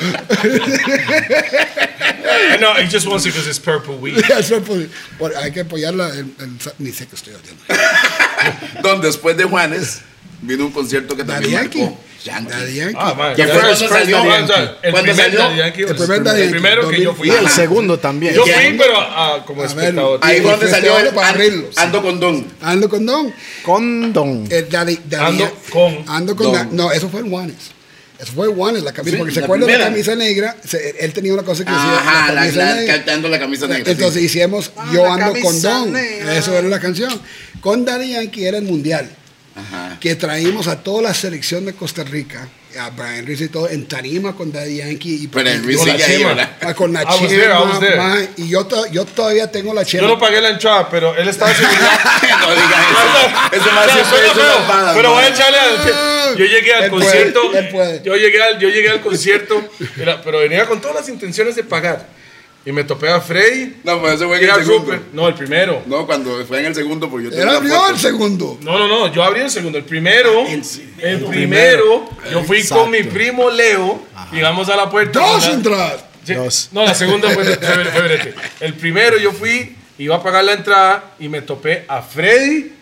No, he just wants it because it's purple weed. Pues, bueno, hay que apoyarla. ni sé qué estoy haciendo. Donde después de Juanes vino un concierto que también marcó. Yankee. Daddy Yankee. Ah, man. ¿Qué fue cuando salió? Daddy Yankee. El ¿Cuándo primer salió? Daddy Yankee. El primer Daddy El primero que yo fui. Y el segundo también. Yo fui, pero ah, como A espectador. Ahí fue donde salió el para Ando, abrirlo, sí. Ando con Don. Ando con Don. El Daddy, Daddy Ando Yankee. con Ando con Don. No, eso fue en Juanes. Eso fue Juanes, la camisa. Sí, porque se la acuerdan de la camisa negra. Se- él tenía una cosa que decía. Ajá, la, camisa la, negra. cantando la camisa negra. sí. Entonces hicimos Ah, Yo ando con Don. negra. Eso era la canción. Con Daddy Yankee era el mundial. Ajá. Que traímos a toda la selección de Costa Rica, a Brian Reese y todo, en tarima con Daddy Yankee. Y, Luis Con la chema. Ah, con la I was chema, there. ma, y yo, to- yo todavía tengo la chema. Yo no pagué la entrada, pero él estaba seguridad. no digas eso. Ese más No, siempre Pero voy a echarle al. Yo llegué al Él puede, concierto. él puede. Yo llegué al, yo llegué al concierto, era- pero venía con todas las intenciones de pagar. Y me topé a Freddy No, pues ese fue en y el a segundo. Rupert. No, el primero. No, cuando fue en el segundo, porque yo tengo Era la abrió el segundo. No, no, no, yo abrí el segundo. El primero, el el, primero, yo fui Exacto. con mi primo Leo, llegamos a la puerta. Dos entradas. Sí, Dos. No, la segunda fue, fue, brete. El primero yo fui, iba a pagar la entrada y me topé a Freddy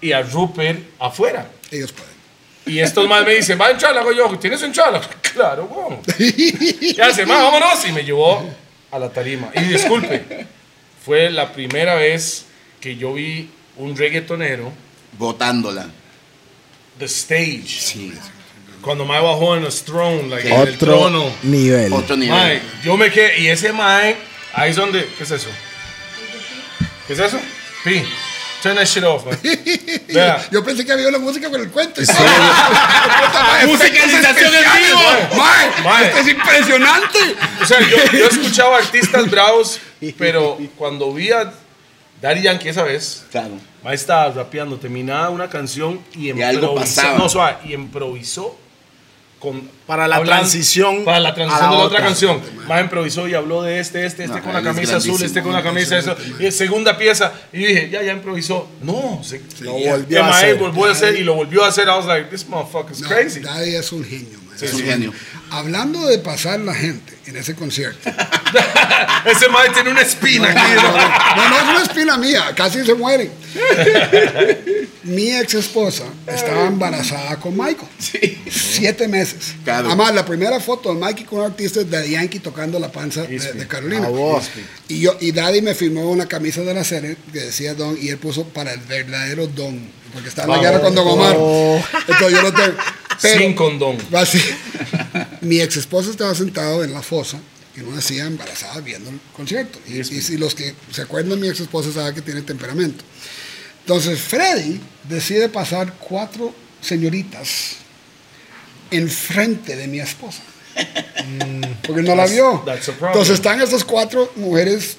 y a Rupert afuera. Ellos pueden. Y estos más me dicen, va en chala, hago yo, ¿tienes un chala? Claro, weón. Y hace, más, vámonos. Y me llevó a la tarima. Y disculpe, fue la primera vez que yo vi un reggaetonero, Botándola. the stage. Sí. Cuando me bajó en el throne, like, en el Otro trono. nivel. Otro nivel. Mae, yo me quedé, y ese mae, ahí es donde, ¿qué es eso? ¿Qué es eso? Pi, turn that shit off, man. Vea. Yo pensé que había una música con el cuento. Musicalización en vivo. ¡Mae! Mae. ¡Esto es impresionante! O sea, yo, yo escuchaba artistas bravos, pero cuando vi a Daddy Yankee esa vez, Claro. mae estaba rapeando, terminaba una canción y Y algo improvisó. pasaba. No, suave, y improvisó con, Para la transición Para la transición a la de la otra otra. canción. Más improvisó y habló de este, este, este No, con la camisa azul, este con la camisa eso. Y segunda pieza. Y dije, ya, ya improvisó. No, se, Lo volvió a mae hacer. volvió a hacer y lo volvió a hacer. I was like, this motherfucker's No, crazy. Daddy es un genio, man. Es un genio. Hablando de pasar la gente en ese concierto. Ese mae tiene una espina No, aquí. no, no, no, no es una espina mía, casi se mueren. Mi ex esposa estaba embarazada con Michael. Siete meses. Claro. Además, la primera foto de Mikey con un artista es de Yankee tocando la panza de, de Carolina. Y yo y Daddy me firmó una camisa de la serie que decía Don y él puso para el verdadero Don, porque estaba en la guerra con Don Omar. Entonces yo lo tengo. Pero- Sin condón. Así. Mi ex esposa estaba sentado en la fosa en una silla embarazada viendo el concierto. Y, y si los que se acuerdan mi ex esposa saben que tiene temperamento. Entonces Freddy decide pasar cuatro señoritas enfrente de mi esposa. Porque no la vio. Entonces están estas cuatro mujeres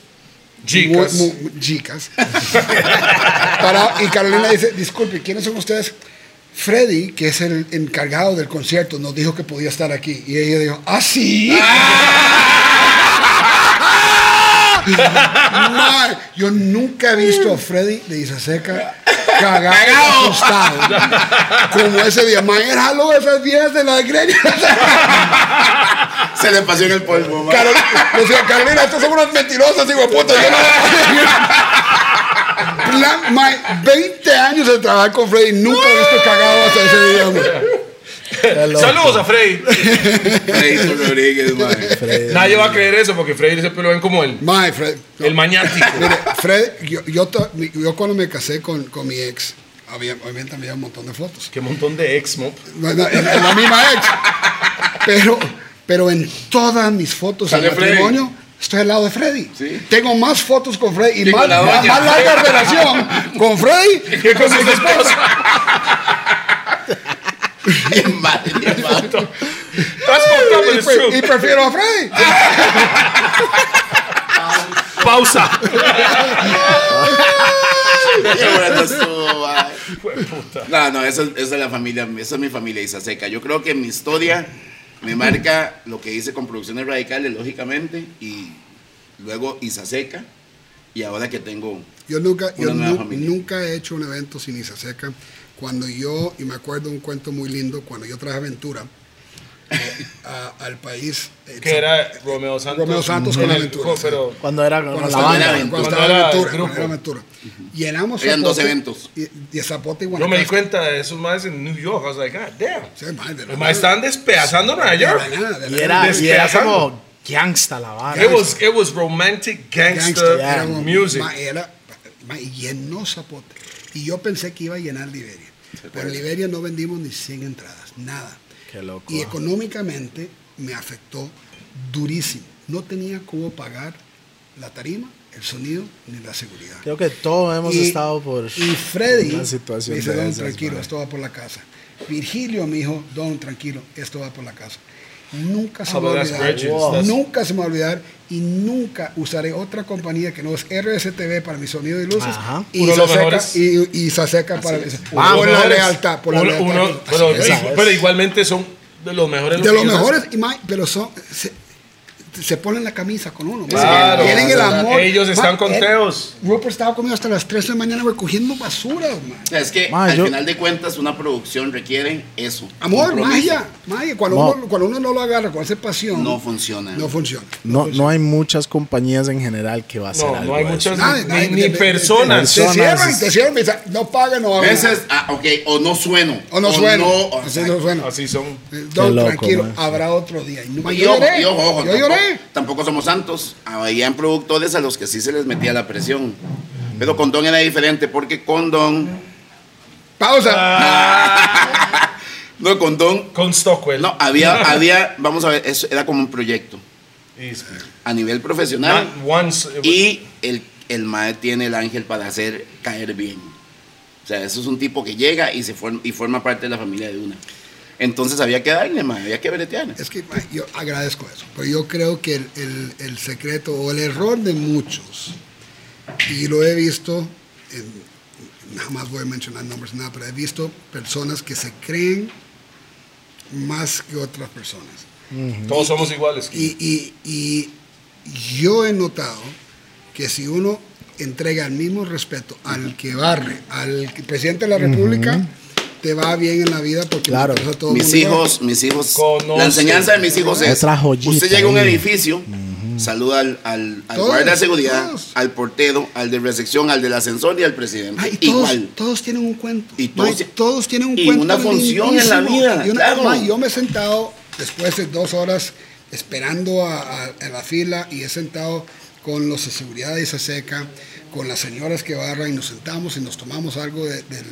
Chicas. mu- mu- chicas. Para- y Carolina dice, disculpe, ¿quiénes son ustedes? Freddy, que es el encargado del concierto, nos dijo que podía estar aquí. Y ella dijo, ¿ah, sí? Yo nunca he visto a Freddy de Isaseca cagado y asustado como ese día. Él jaló esas viejas de la greña. Se le pasó en el polvo, man. Carolina, decía, Carolina, estas son unas mentirosas, hijo de puta. Yo no- Plan- mae, 20 años de trabajar con Freddy, nunca he visto cagado hasta ese día. Saludos a Freddy. Freddy Rodríguez, man. Freddy. Nadie va a creer eso porque Freddy siempre lo ven como el, Mae, Fred, el mañático. Mire, Fred, yo, yo, cuando me casé con, con mi ex, había, obviamente había un montón de fotos. Qué montón de ex, mop. Bueno, en, en la misma ex. Pero, pero en todas mis fotos de Freddy. Estoy al lado de Freddy. Sí. Tengo más fotos con Freddy y más, la más, larga relación con Freddy que con mi esposa. Bien mal, bien mal. That's fucked up, but Y, pre- y prefiero a Freddy. Pausa. No, no, esa, esa es la familia, esa es mi familia Isaseca. Yo creo que mi historia me marca lo que hice con producciones radicales, lógicamente, y luego Isaseca, y ahora que tengo Yo nunca, yo nu- familia. nunca he hecho un evento sin Isaseca. Cuando yo, y me acuerdo un cuento muy lindo, cuando yo traje Aventura a- al país. Que era Romeo Santos. Romeo Santos con el- Aventura, sí. Cuando era Cuando la banda. Aventura. cuando Cuando estaba era Aventura, el cuando grupo. era Aventura. Llenamos Eran dos eventos. Y, y Zapote y yo me di cuenta de esos más en New York. I was like, God damn. Sí, mae, de la Los nada. más estaban despedazando Nueva De York. la nada, de la Y era, y como gangsta la banda. It was, it was romantic yeah. era como- music. ma, era- ma, llenó Zapote. Y yo pensé que iba a llenar Liberia. Pero en Liberia no vendimos ni 100 entradas, nada. Qué loco. Y económicamente me afectó durísimo. No tenía cómo pagar la tarima, el sonido ni la seguridad. Creo que todos hemos Y- estado por Y Freddy una me situación dice, de Don, esas, tranquilo, man. esto va por la casa. Virgilio me dijo, Don, tranquilo, esto va por la casa. Nunca se me va a olvidar. bridges? Wow. That's- Nunca se me va a olvidar y nunca usaré otra compañía que no es RSTV para mi sonido y luces Ajá. y Saseca, y, y Saseca para es. De por la lealtad, por la Uno- lealtad. uno- pero, igualmente son de los mejores. de los mejores, y ma- pero son se- se ponen la camisa con uno. Claro. Tienen el amor. Ellos están Ma, con él- Teos. Rupert estaba conmigo hasta las 3 de la mañana recogiendo basura, man. O sea, es que al yo- final de cuentas una producción requiere eso. Amor, compromiso. magia, magia. Cuando, No. uno, cuando uno no lo agarra con esa pasión, No funciona. no funciona. No, no hay muchas compañías en general que va a hacer No, algo no hay muchas ni, personas. Te cierran, te cierran, me dicen, no pagan, no veces, ah, ok, o no sueno. O no suena. o- Así no suena. Así son. Eh, Don, loco, tranquilo, man. habrá otro día. Y yo ojo, lloré. Tampoco somos santos. Habían productores a los que sí se les metía la presión. Pero con Don era diferente porque con Don. Pausa. Ah. No, con Don. Con Stockwell. No, había, había, vamos a ver, eso era como un proyecto a nivel profesional. Once. Y el, el mae tiene el ángel para hacer caer bien. O sea, eso es un tipo que llega y, se forma, y forma parte de la familia de una. Entonces había que darle, mae, había que bretear. Es que ma, yo agradezco eso, pero yo creo que el, el- el secreto o el error de muchos, y lo he visto, en- jamás voy a mencionar nombres, nada, pero he visto personas que se creen más que otras personas. Todos somos iguales. Y, y- y yo he notado que si uno entrega el mismo respeto al que barre, al presidente de la República, te va bien en la vida porque Claro. todo mis mundo hijos, mis hijos, Conoce. la enseñanza de mis hijos es, joyita usted llega a un edificio, saluda al, al, al Todos, guardia de seguridad, todos. al portero, al de recepción, al del ascensor y al presidente. Ay, y Igual. todos tienen un cuento. Y todos todos tienen un y cuento. una función en la vida, Y una- claro. yo me he sentado después de dos horas esperando a, a- a la fila y he sentado con los de seguridad de esa seca, con las señoras que barran y nos sentamos y nos tomamos algo de- del,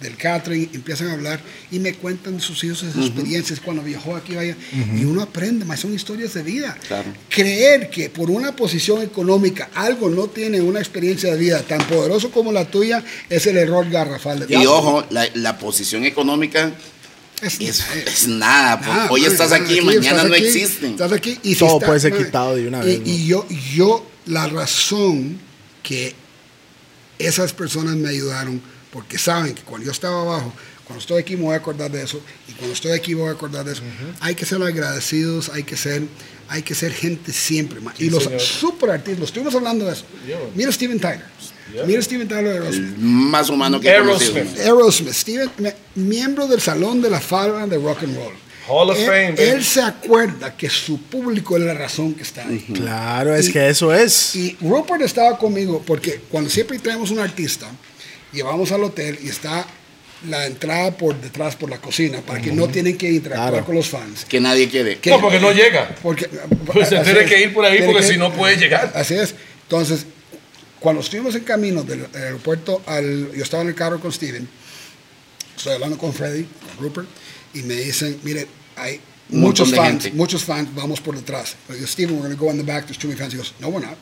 del catering, empiezan a hablar y me cuentan de sus hijos, de sus experiencias, cuando viajó aquí, vaya, y uno aprende, más son historias de vida. Claro. Creer que por una posición económica algo no tiene una experiencia de vida tan poderoso como la tuya es el error garrafal. de Y ojo, la, la posición económica es, es, es- nada. pues. nada, Hoy estás nada, aquí, mañana estás no aquí, existen. Estás aquí y si Todo está- puede ser quitado de una y- vez, Y, ¿no? yo, yo, la razón que esas personas me ayudaron, porque saben que cuando yo estaba abajo, cuando estoy aquí me voy a acordar de eso, y cuando estoy aquí me voy a acordar de eso. Hay que ser agradecidos, hay que ser, hay que ser gente siempre. ma. y los señor. super artistas, estuvimos hablando de eso. Yeah. Mira Steven Tyler. Yeah. Mira Steven Tyler de Aerosmith. El más humano que. Aerosmith. Aerosmith, Steven, miembro del Salón de la Fama de Rock and Roll. Hall of él, Fame, baby. Él se acuerda que su público es la razón que está ahí. Claro, es Y- que eso es. Y Rupert estaba conmigo porque cuando siempre traemos un artista, llevamos al hotel y está la entrada por detrás por la cocina para que no tienen que interactuar Claro. con los fans. Que nadie quiere. ¿Qué? No, porque no llega. Porque, Pues se tiene es. que ir por ahí porque que- si no puede llegar. Así es. Entonces, cuando estuvimos en camino del aeropuerto al. Yo estaba en el carro con Steven, estoy hablando con Freddy, con Rupert, y me dicen: Mire, hay muchos fans, gente. muchos fans, vamos por detrás. Digo, Steven, we're going to go in the back, there's too many fans. He goes, No, we're not.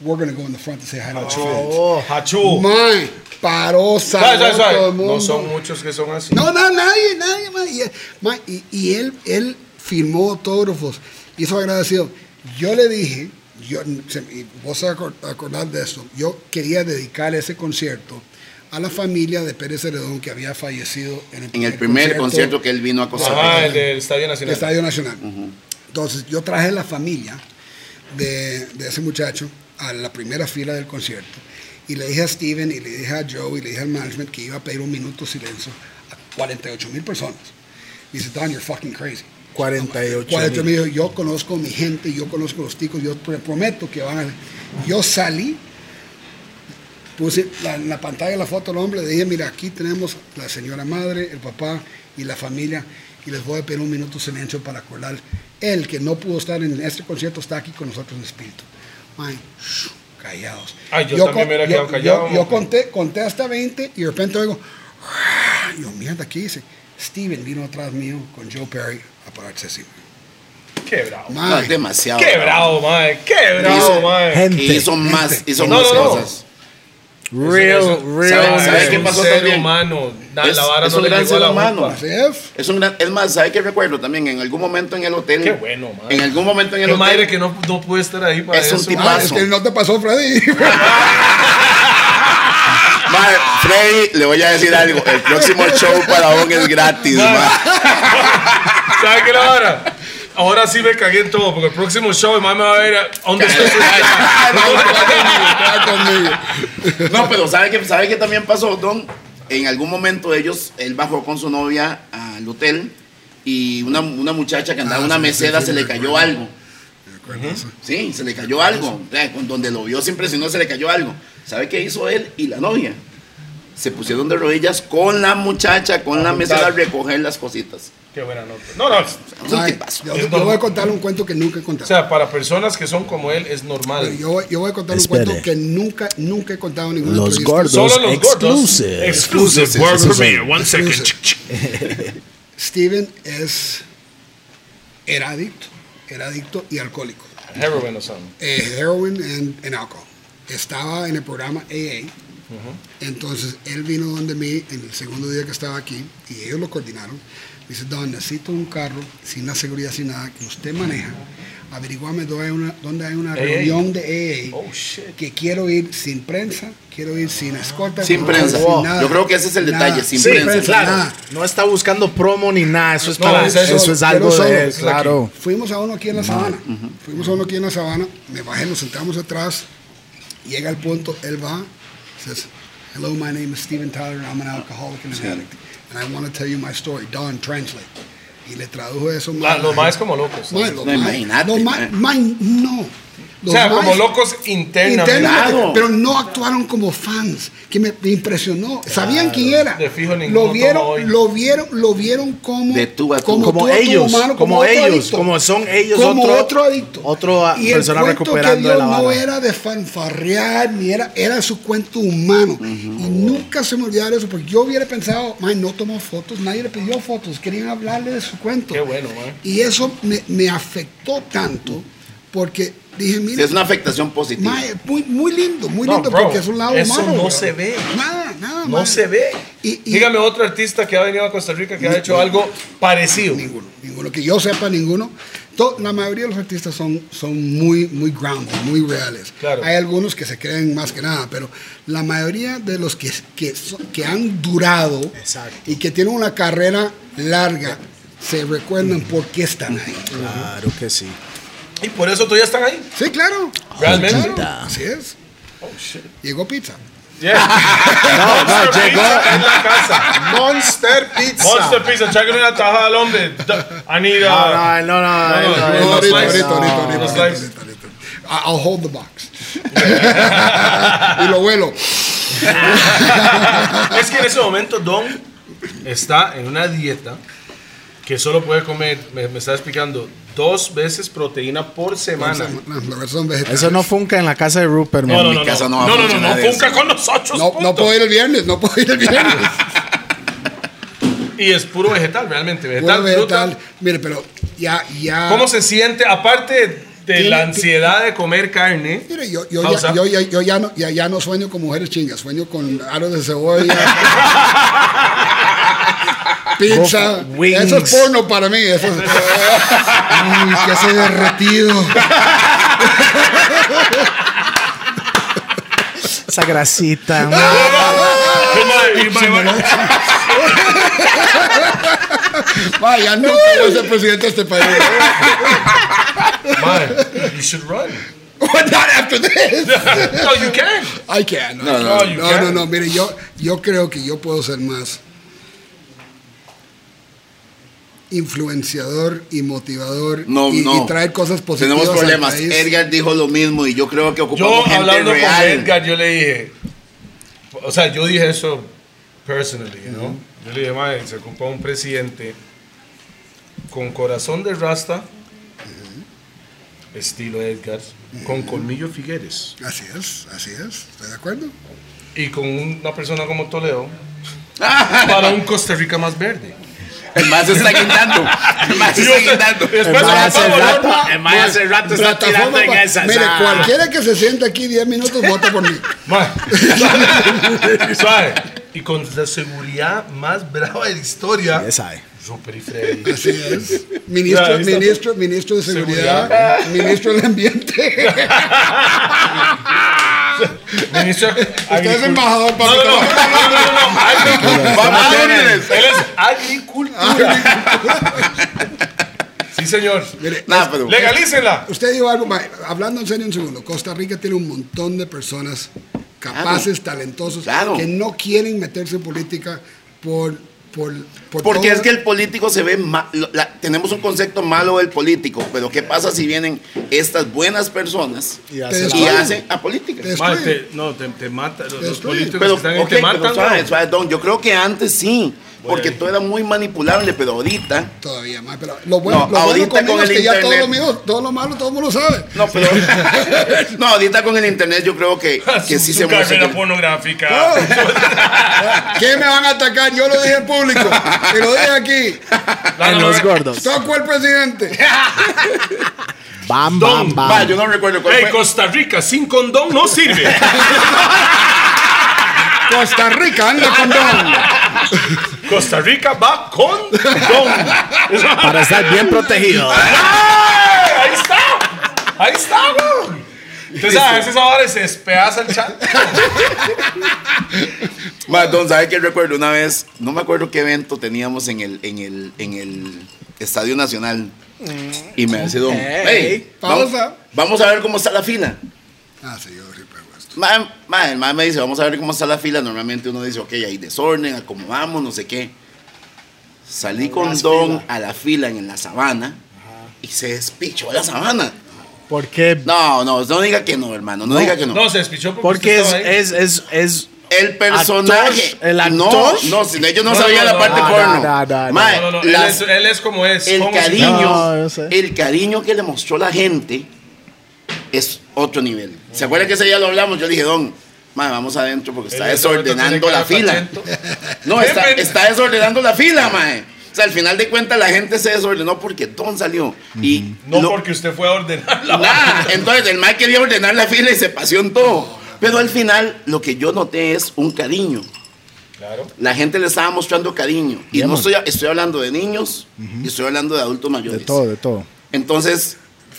We're going to go in the front to say hi to fans. Oh, Hachú. Man, paró, suave. todo el mundo. No son muchos que son así. No, no, nadie, nadie, man. Y, man, y- y él, él firmó autógrafos, hizo agradecido. Yo le dije, yo, y vos a acor- acordar de eso, yo quería dedicar ese concierto a la familia de Pérez Celedón que había fallecido en el, En el primer concierto que él vino a Costa Rica. el del Estadio Nacional. Estadio Nacional. Entonces yo traje la familia de, de ese muchacho a la primera fila del concierto y le dije a Steven y le dije a Joe y le dije al management que iba a pedir un minuto de silencio a 48 mil personas. Y dice, Don, you're fucking crazy. 48 48 mil. Yo conozco mi gente, yo conozco los ticos, yo te prometo que van a... Yo salí, puse la, en la pantalla la foto del hombre, le dije, mira, aquí tenemos la señora madre, el papá y la familia, y les voy a pedir un minuto de silencio para acordar. Él, que no pudo estar en este concierto, está aquí con nosotros en espíritu. Shh, callados. Ay, yo también con- me hubiera yo- quedado callado, Yo, yo hombre. conté, conté hasta 20 y de repente oigo, "Ah", yo, mierda, ¿qué hice? Steven vino atrás mío con Joe Perry a pararse así. Qué bravo. Man, No, demasiado. Qué bravo, mae. Qué bravo, Hizo- mae. Gente. Y hizo más, hizo No, más no, no. cosas. Real, Eso- real. ¿Sabe- es qué un pasó ser también? humano. Es- la vara es no un gran ser humano. es. Es, un gran- es más, ¿sabe qué recuerdo también? En algún momento en el hotel. Qué bueno, man. En algún momento en el Qué hotel. madre que no, no pude estar ahí para Es un eso. tipo- Ah, Paso. es que no te pasó, Freddy. Mae, Freddy, le voy a decir algo. El próximo show para Don es gratis, mae. ¿Sabe qué la vara? Ahora sí me cagué en todo, porque el próximo show el mae me va a ver a dónde estoy. No, pero ¿sabe qué, ¿sabe qué también pasó, Don? En algún momento ellos, él bajó con su novia al hotel y una, una muchacha que andaba Ah, en una sí, mesera sí, se le cayó acuerdo. algo. ¿De acuerdo? Eso. Sí, se le cayó algo. O sea, con donde lo vio se impresionó, se le cayó algo. ¿Sabe qué hizo él y la novia? Se pusieron de rodillas con la muchacha, con la mesera a recoger las cositas. Qué buena nota. No, no. Es un Ay, tipazo. yo, Es yo voy a contar un cuento que nunca he O contado. sea, para personas que son como él es normal. Yo, voy- yo voy a contar Espere. un cuento que nunca, nunca he contado ninguna Los entrevista. gordos. Solo los gordos. exclusive. Exclusive. Exclusive. Word sí. premiere. One second. Exclusive. Steven es era adicto, era adicto y alcohólico. Heroin or something. eh, heroin and, and alcohol. Estaba en el programa AA. Entonces él vino donde mí en el segundo día que estaba aquí y ellos lo coordinaron. Dice, Don, necesito un carro sin la seguridad, sin nada, que usted maneja. Averiguame dónde hay una, dónde hay una AA. reunión de AA. Oh, shit. Que quiero ir sin prensa, quiero ir sin escolta. Sin prensa. nada. Yo creo que ese es el detalle, sin Sí, prensa. claro. nada. No está buscando promo ni nada. Eso es, No, para, es eso. eso es algo solo. de. Es Claro. Fuimos a uno aquí en la sabana. Fuimos a uno aquí en la sabana. Me bajé, nos sentamos atrás. Llega el punto, él va. Says, Hello, my name is Steven Tyler. I'm an alcoholic and an addict. And I want to tell you my story. Don, translate. Y le tradujo eso. La- mae. los más como locos. Los No, mae. O sea, como locos internamente. Internamente, Claro. pero no actuaron como fans, que me me impresionó. Sabían quién era. De fijo ninguno lo vieron, hoy. lo vieron, lo vieron como De tú a tú. como, tú ellos, humano, como ellos, adicto. como son ellos como otro- otro adicto. otro, y el persona cuento recuperando que dio de la no vara. era de fanfarrear ni era era su cuento humano y nunca se me olvidará eso porque yo hubiera pensado, "Man, no tomó fotos, nadie le pidió fotos, querían hablarle de su cuento. Qué bueno, man. Y eso me, me afectó tanto porque dije, Sí, mira, es una afectación positiva. Mae, muy, muy lindo, muy No, lindo bro, porque es un lado eso humano. no bro. se ve. Nada, nada. No mae. se ve. Y, y Dígame otro artista que ha venido a Costa Rica que ha hecho algo parecido. ninguno, ninguno que yo sepa, ninguno. To- la mayoría de los artistas son, son muy, muy grounded, muy reales. Claro. Hay algunos que se creen más que nada, pero la mayoría de los que, que, son- que han durado Exacto. y que tienen una carrera larga se recuerdan por qué están ahí. Claro que sí. Y por eso todavía están ahí. Sí, claro. Realmente. Claro, así es. Oh, shit. Llegó pizza. Yeah. No, no, Monster llegó Pizza en la casa. Monster Pizza. Monster Pizza, tráigale una tajada al hombre. I need No, a... no, no, no. No, no, no, no, no, no, ahorita, no, ahorita, no. ahorita, ahorita, Los ahorita, slices. ahorita, ahorita. I- I'll hold the box. y lo vuelo. Es que en ese momento Don está en una dieta que solo puede comer, me, me está explicando, dos veces proteína por semana. No, son. Eso no funca en la casa de Rupert, No, man. no, mi no, casa no, no va no, no, no, no, funca con nosotros. No, no puedo ir el viernes, no puedo ir el viernes. Y es puro vegetal, realmente, Puro vegetal, vegetal. fruta. Mire, pero ya, ya. ¿Cómo se siente? Aparte de la ansiedad de comer carne. Mire, yo, yo, ya, yo, ya, yo ya, no, ya, ya no sueño con mujeres chingas, sueño con aros de cebolla. Pizza. Wings. Eso es porno para mí. Eso es. Uy, que se derretido. Esa grasita. Y mae, y mae, Ma, ya nunca voy a ser presidente de este país. mae, you should run. Not after this. No, you can. I can't. No, No, no, no, you no, can't. no, no, Mire, yo, yo creo que yo puedo ser más influenciador y motivador No, y, no. y traer cosas positivas Tenemos al problemas. país. Edgar dijo lo mismo y yo creo que ocupamos Yo gente hablando real. con Edgar, yo le dije, o sea, yo dije eso personally, you know? Yo le dije, mae, se ocupa un presidente con corazón de rasta, estilo Edgar, con colmillo Figueres Así es, así es. ¿Estoy de acuerdo? y con una persona como Toledo para un Costa Rica más verde. El más se está guindando. El más se Y yo está guindando. después El hace rato, el mae hace rato está tirando en esas. Mire, ah. cualquiera que se siente aquí 10 minutos vota por mí. ¿Sabe? Y con la seguridad más brava de la historia, Yes, I. Rupert y Freddy. Así es. Ministro, Ya, ministro, ministro de Seguridad, ministro del Ambiente. Ministro Usted es embajador No, no, no, no, para no, no, no, no, agricultura. Vamos. Él es agricultura. Sí, señor. Mire, Nah, pero- Legalícenla. Usted dijo algo, hablando en serio un segundo, Costa Rica tiene un montón de personas capaces, talentosos, Claro. que no quieren meterse en política por... por, por Porque todo- es que el político se ve ma- lo- la- tenemos un concepto malo del político, pero ¿qué pasa si vienen estas buenas personas Y hace y hacen a política? No, te, te mata. Los, los políticos Pero, que están ahí ok, te pero matan. suave, ¿no? suave, Don, yo creo que antes sí, porque todo era muy manipulable, pero ahorita Todavía más, pero lo bueno, No, lo bueno ahorita conmigo con es el que ya todo internet. lo mío, todo lo malo, todo el mundo sabe. No, pero. no, ahorita con el internet yo creo que, que Su- sí su se muestra. carrera que- pornográfica. ¿Qué me van a atacar? Yo lo dije en público y lo dije aquí. En los gordos. Tocó el presidente. Bam, Don, bam, Va, bam. yo no recuerdo cuál Hey, fue. Costa Rica sin condón no sirve. Costa Rica anda con don. Costa Rica va con condón. Para estar bien protegido. ¡Ay! Ahí está. Ahí está, güey. Entonces a veces ahora se despedaza el chat. Ma, don, ¿sabe qué recuerdo? Una vez, no me acuerdo qué evento teníamos en el, en el, en el Estadio Nacional. Y me decía, don, Ey. hey, vamos, Pausa. vamos a ver cómo está la fila. Ah, sí, yo. Ma, ma, el ma me dice, vamos a ver cómo está la fila. Normalmente uno dice, ok, hay desorden, acomodamos, no sé qué. Salí con Don a la fila en la sabana y se despichó la sabana. ¿Por qué? No, no, no diga que no, hermano, no, diga que no. No, se despichó porque, Porque usted es, es, es, es El personaje. Actor, el No, actor. no, si ellos no, No, sabían no, la no, parte no, porno. no, no, no. Mae, No, no, no. Él las- es, él es como es. el cariño, No, sé. el cariño que le mostró la gente es otro nivel. ¿Se acuerda que ese día lo hablamos? Yo dije, Don, mae, vamos adentro porque está momento desordenando la fila. No, está, está desordenando la fila, mae. Sea, al final de cuentas la gente se desordenó porque Don salió. Y No lo- porque usted fue a ordenar la Nada, entonces el Mike quería ordenar la fila y se paseó en todo. Pero al final lo que yo noté es un cariño. Claro. La gente le estaba mostrando cariño. Y Yeah, no estoy, estoy hablando de niños y estoy hablando de adultos mayores. de todo, de todo. Entonces,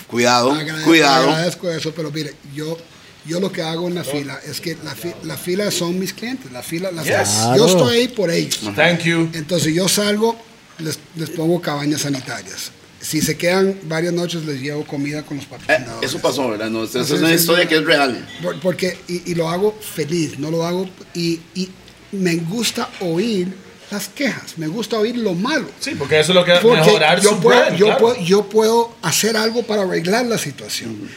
cuidado, Agradezco, cuidado. agradezco eso, pero mire, yo, yo lo que hago en la fila es que la, fi- la fila son mis clientes. La fila, la Yes. Yo estoy ahí por ellos. Thank you. Entonces yo salgo, les, les pongo cabañas sanitarias. Si se quedan varias noches, les llevo comida con los Eh, patrocinadores. eso pasó, ¿verdad? No, es una historia que es real. Por- Porque, y, y lo hago feliz, no lo hago, y, y me gusta oír las quejas, me gusta oír lo malo. Sí, porque eso es lo que va a Porque mejorar yo su puedo, brand, yo, claro. puedo, yo puedo hacer algo para arreglar la situación.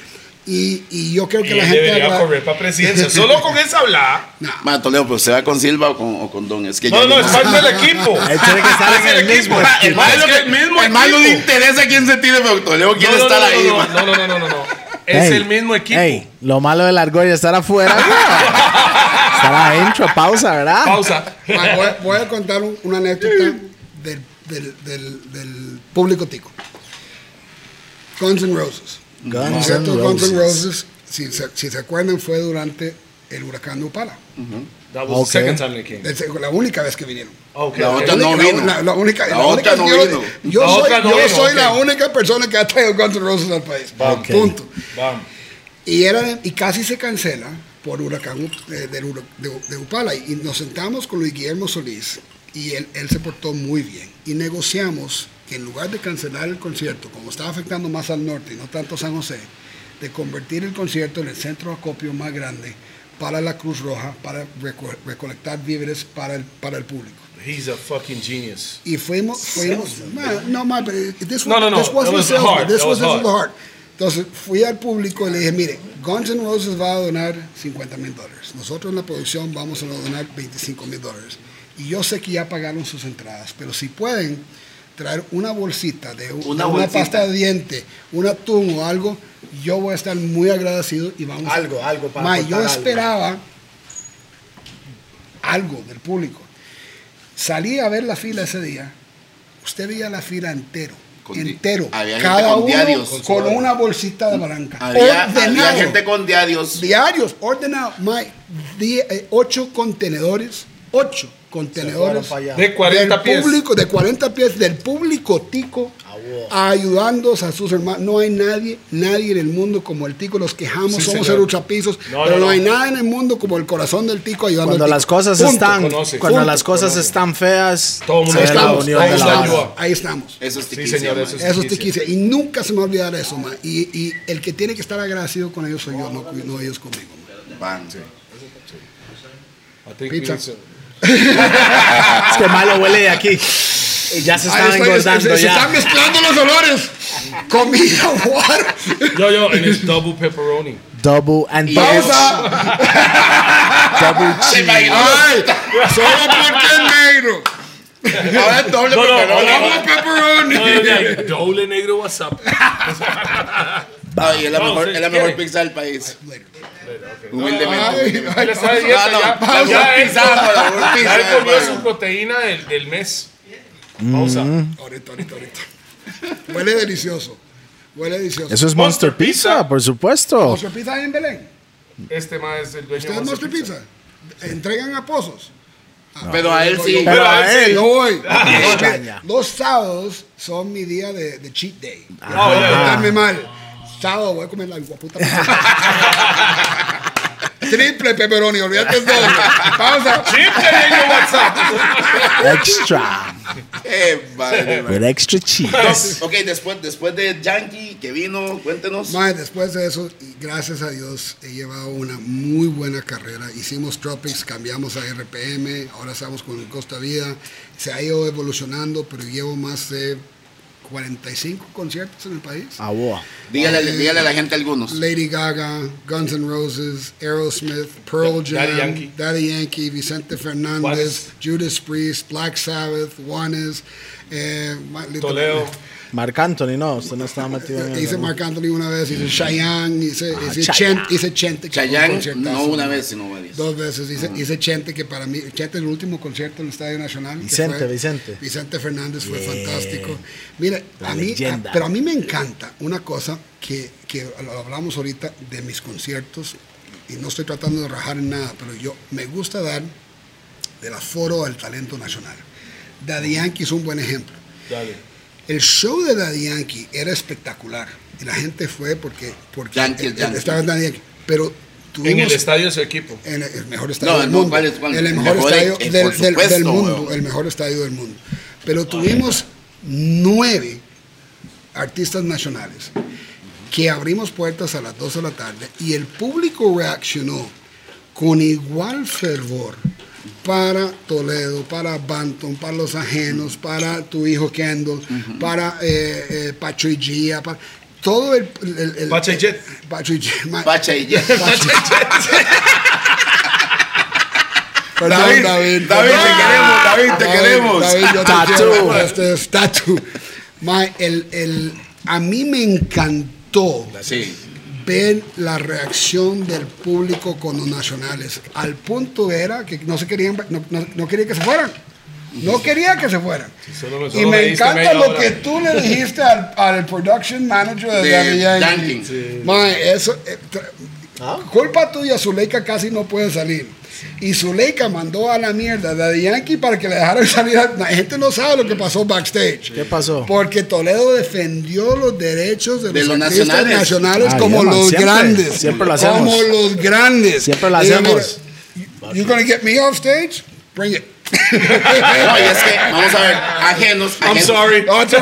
Y, y yo creo Y que la gente... debería haga- correr para presidencia. Solo con esa habla. No. Ma, Toledo, pero ¿usted va con Silva o con, o con Don? Es que No, ya- no, es parte del equipo. Él tiene que estar en Es el mismo. El Es que el mismo el mal no le interesa quién se tire, pero Toledo quiere No, no, estar no, ahí. no, no, no, no, no, no, no. Es Ey, el mismo equipo. ey, lo malo de la argolla es estar afuera. estar adentro, pausa, ¿verdad? Pausa. Ma, voy, voy a contar un- una anécdota del, del, del, del público tico. Guns N' Roses. Guns N' concierto de Guns N' Roses. Roses, si se, si se acuerdan, fue durante el huracán de Upala. That was Ok. the second time they came. La única vez que vinieron. Okay, La okay. otra no La- vino. La, la única, La la única- otra no yo, vino. yo La soy, otra no yo vino, soy la ok. única persona que ha traído Guns N' Roses al país. Vamos. Punto. Vamos. Y, era, y casi se cancela por huracán eh, del hura- de, de Upala. Y nos sentamos con Luis Guillermo Solís y él, él se portó muy bien. Y negociamos que en lugar de cancelar el concierto, como estaba afectando más al norte y no tanto San José, de convertir el concierto en el centro de acopio más grande para la Cruz Roja, para reco- recolectar víveres para el, para el público. He's a fucking genius. Y fuimos, fuimos Man, no, man, this, No, no, no, this wasn't was hard, this was, was was hard. Entonces fui al público y le dije, mire, Guns N' Roses va a donar 50 mil dólares. Nosotros en la producción vamos a donar 25 mil dólares. Y yo sé que ya pagaron sus entradas, pero si pueden traer una bolsita de Una de una bolsita. pasta de diente, un atún o algo, yo voy a estar muy agradecido y vamos a- Algo, algo para Ma, yo algo. esperaba algo del público. Salí a ver la fila ese día. Usted veía la fila entero. Entero. había Cada con uno diarios. con una bolsita de blanca. Había, había gente con diarios. Diarios, ordenado. Eh, ocho contenedores. Ocho contenedores. De 40 del pies. público, de 40 pies, del público tico. A ayudando a sus hermanos. No hay nadie, nadie en el mundo como el tico. Los quejamos, Sí, somos ultrapisos, No, pero no, no, no. hay nada en el mundo como el corazón del tico ayudando Cuando al tico. las cosas Punto. están, Conoce. cuando Punto. las cosas están feas, Todo el mundo la Estamos, unión ahí la estamos. ahí estamos. Eso es Sí, tiquicia, señor, man. eso es- Eso es Tiquicia. tiquicia. Y nunca se me va a olvidar eso, man. Y, y el que tiene que estar agradecido con ellos soy yo, no, no ellos conmigo. man. Pan. I think Pizza. Es que malo huele de aquí. Ya se están estoy, engordando se, se ya. están mezclando los olores. Comida, water. Yo, yo, and it's double pepperoni. Double and Pausa. double Se cheese. Ay, solo porque es negro. Ahora es doble No, no, pepperoni. no, Double pepperoni. No, no, no, Doble negro WhatsApp. Ay, es la No, mejor, es la mejor pizza del país. Humildemente. dieta, No, no, ya- pizza, pizza, él comió su proteína del, del mes. Pausa. Ahorita, ahorita, ahorita. Huele delicioso. Huele delicioso. Eso es Monster Monster Pizza, Pizza. por supuesto. ¿Monster Pizza en Belén? Este más es el dueño ¿Ustedes de Monster Pizza? ¿Entregan a pozos? Pero a él sí. Pero a él Yo voy. Ah, Los- sábados son mi día de, de cheat day. Oh, No portarme mal. Sábado voy a comer la guaputa. Triple pepperoni, olvídate el doble. Pausa. Chip de WhatsApp. extra. Eh, madre. With extra cheese. Ok, después, después de Yankee que vino, cuéntenos. Mae, después de eso, y gracias a Dios, he llevado una muy buena carrera. Hicimos Tropics, cambiamos a RPM, ahora estamos con Costa Vida. Se ha ido evolucionando, pero llevo más de 45 conciertos en el país. Ah, boa. Dígale, dígale a la gente algunos. Lady Gaga, Guns N' Roses, Aerosmith, Pearl Jam, Daddy Yankee. Daddy Yankee, Vicente Fernández. Judas Priest, Black Sabbath, Juanes, eh, Toledo. Marc Anthony, no, usted no estaba metido en Hice. Marc Anthony una vez, hice Cheyenne, hice, Ah, hice, Chayanne. Chente, hice Chente. un no una vez, sino varias. Dos veces hice, hice Chente, que para mí, Chente el último concierto en el Estadio Nacional. que Vicente, fue- Vicente. Vicente Fernández fue Yeah. fantástico. Mira, La a mí, a- pero a mí me encanta una cosa que, que lo hablamos ahorita de mis conciertos, y no estoy tratando de rajar en nada, pero yo me gusta dar del aforo al talento nacional. Daddy Yankee es un buen ejemplo. Dale. El show de Daddy Yankee era espectacular. Y la gente fue porque, porque Yankee, el- Yankee. estaba Daddy Yankee. Pero En el estadio de su equipo. en el, el mejor estadio No, del no, mundo. ¿cuál es- cuál? El El mejor mejor, estadio eh, del, del- supuesto, del mundo. weón. El mejor estadio del mundo. Pero tuvimos nueve artistas nacionales que abrimos puertas a las 2 de la tarde y el público reaccionó con igual fervor para Toledo, para Banton, para los ajenos, para tu hijo Kendall, para eh, eh, Pacho y Gia, para todo el... el, el- Pacha y Jet. Pacho y Jet. Pacha y Jet. Perdón, David, David. David, te queremos, David, te queremos. David, yo te Tatu. quiero. Este es Tatu. Ma, el, el, a mí me encantó Sí. Ver la reacción del público con los nacionales. Al punto era que no se querían, no, no, no quería que se fueran. No quería que se fueran. solo- y solo me encanta lo hora. que tú le dijiste al, al production manager de, De Daddy Yankee. Yankee. Ma, eso, eh, Ah. Culpa tuya, Zuleika casi no puede salir. Y Zuleika mandó a la mierda a Daddy Yankee para que le dejaran salir. a- La gente no sabe lo que pasó backstage. ¿Qué pasó? Porque Toledo defendió los derechos de, De los, los artistas nacionales. nacionales Ah, como yeah, man, los siempre, grandes. siempre lo hacemos. Como los grandes. Siempre lo hacemos. You gonna get me off stage? Bring it. No, y es que, vamos a ver, ajenos. I'm ajenos- sorry. All right.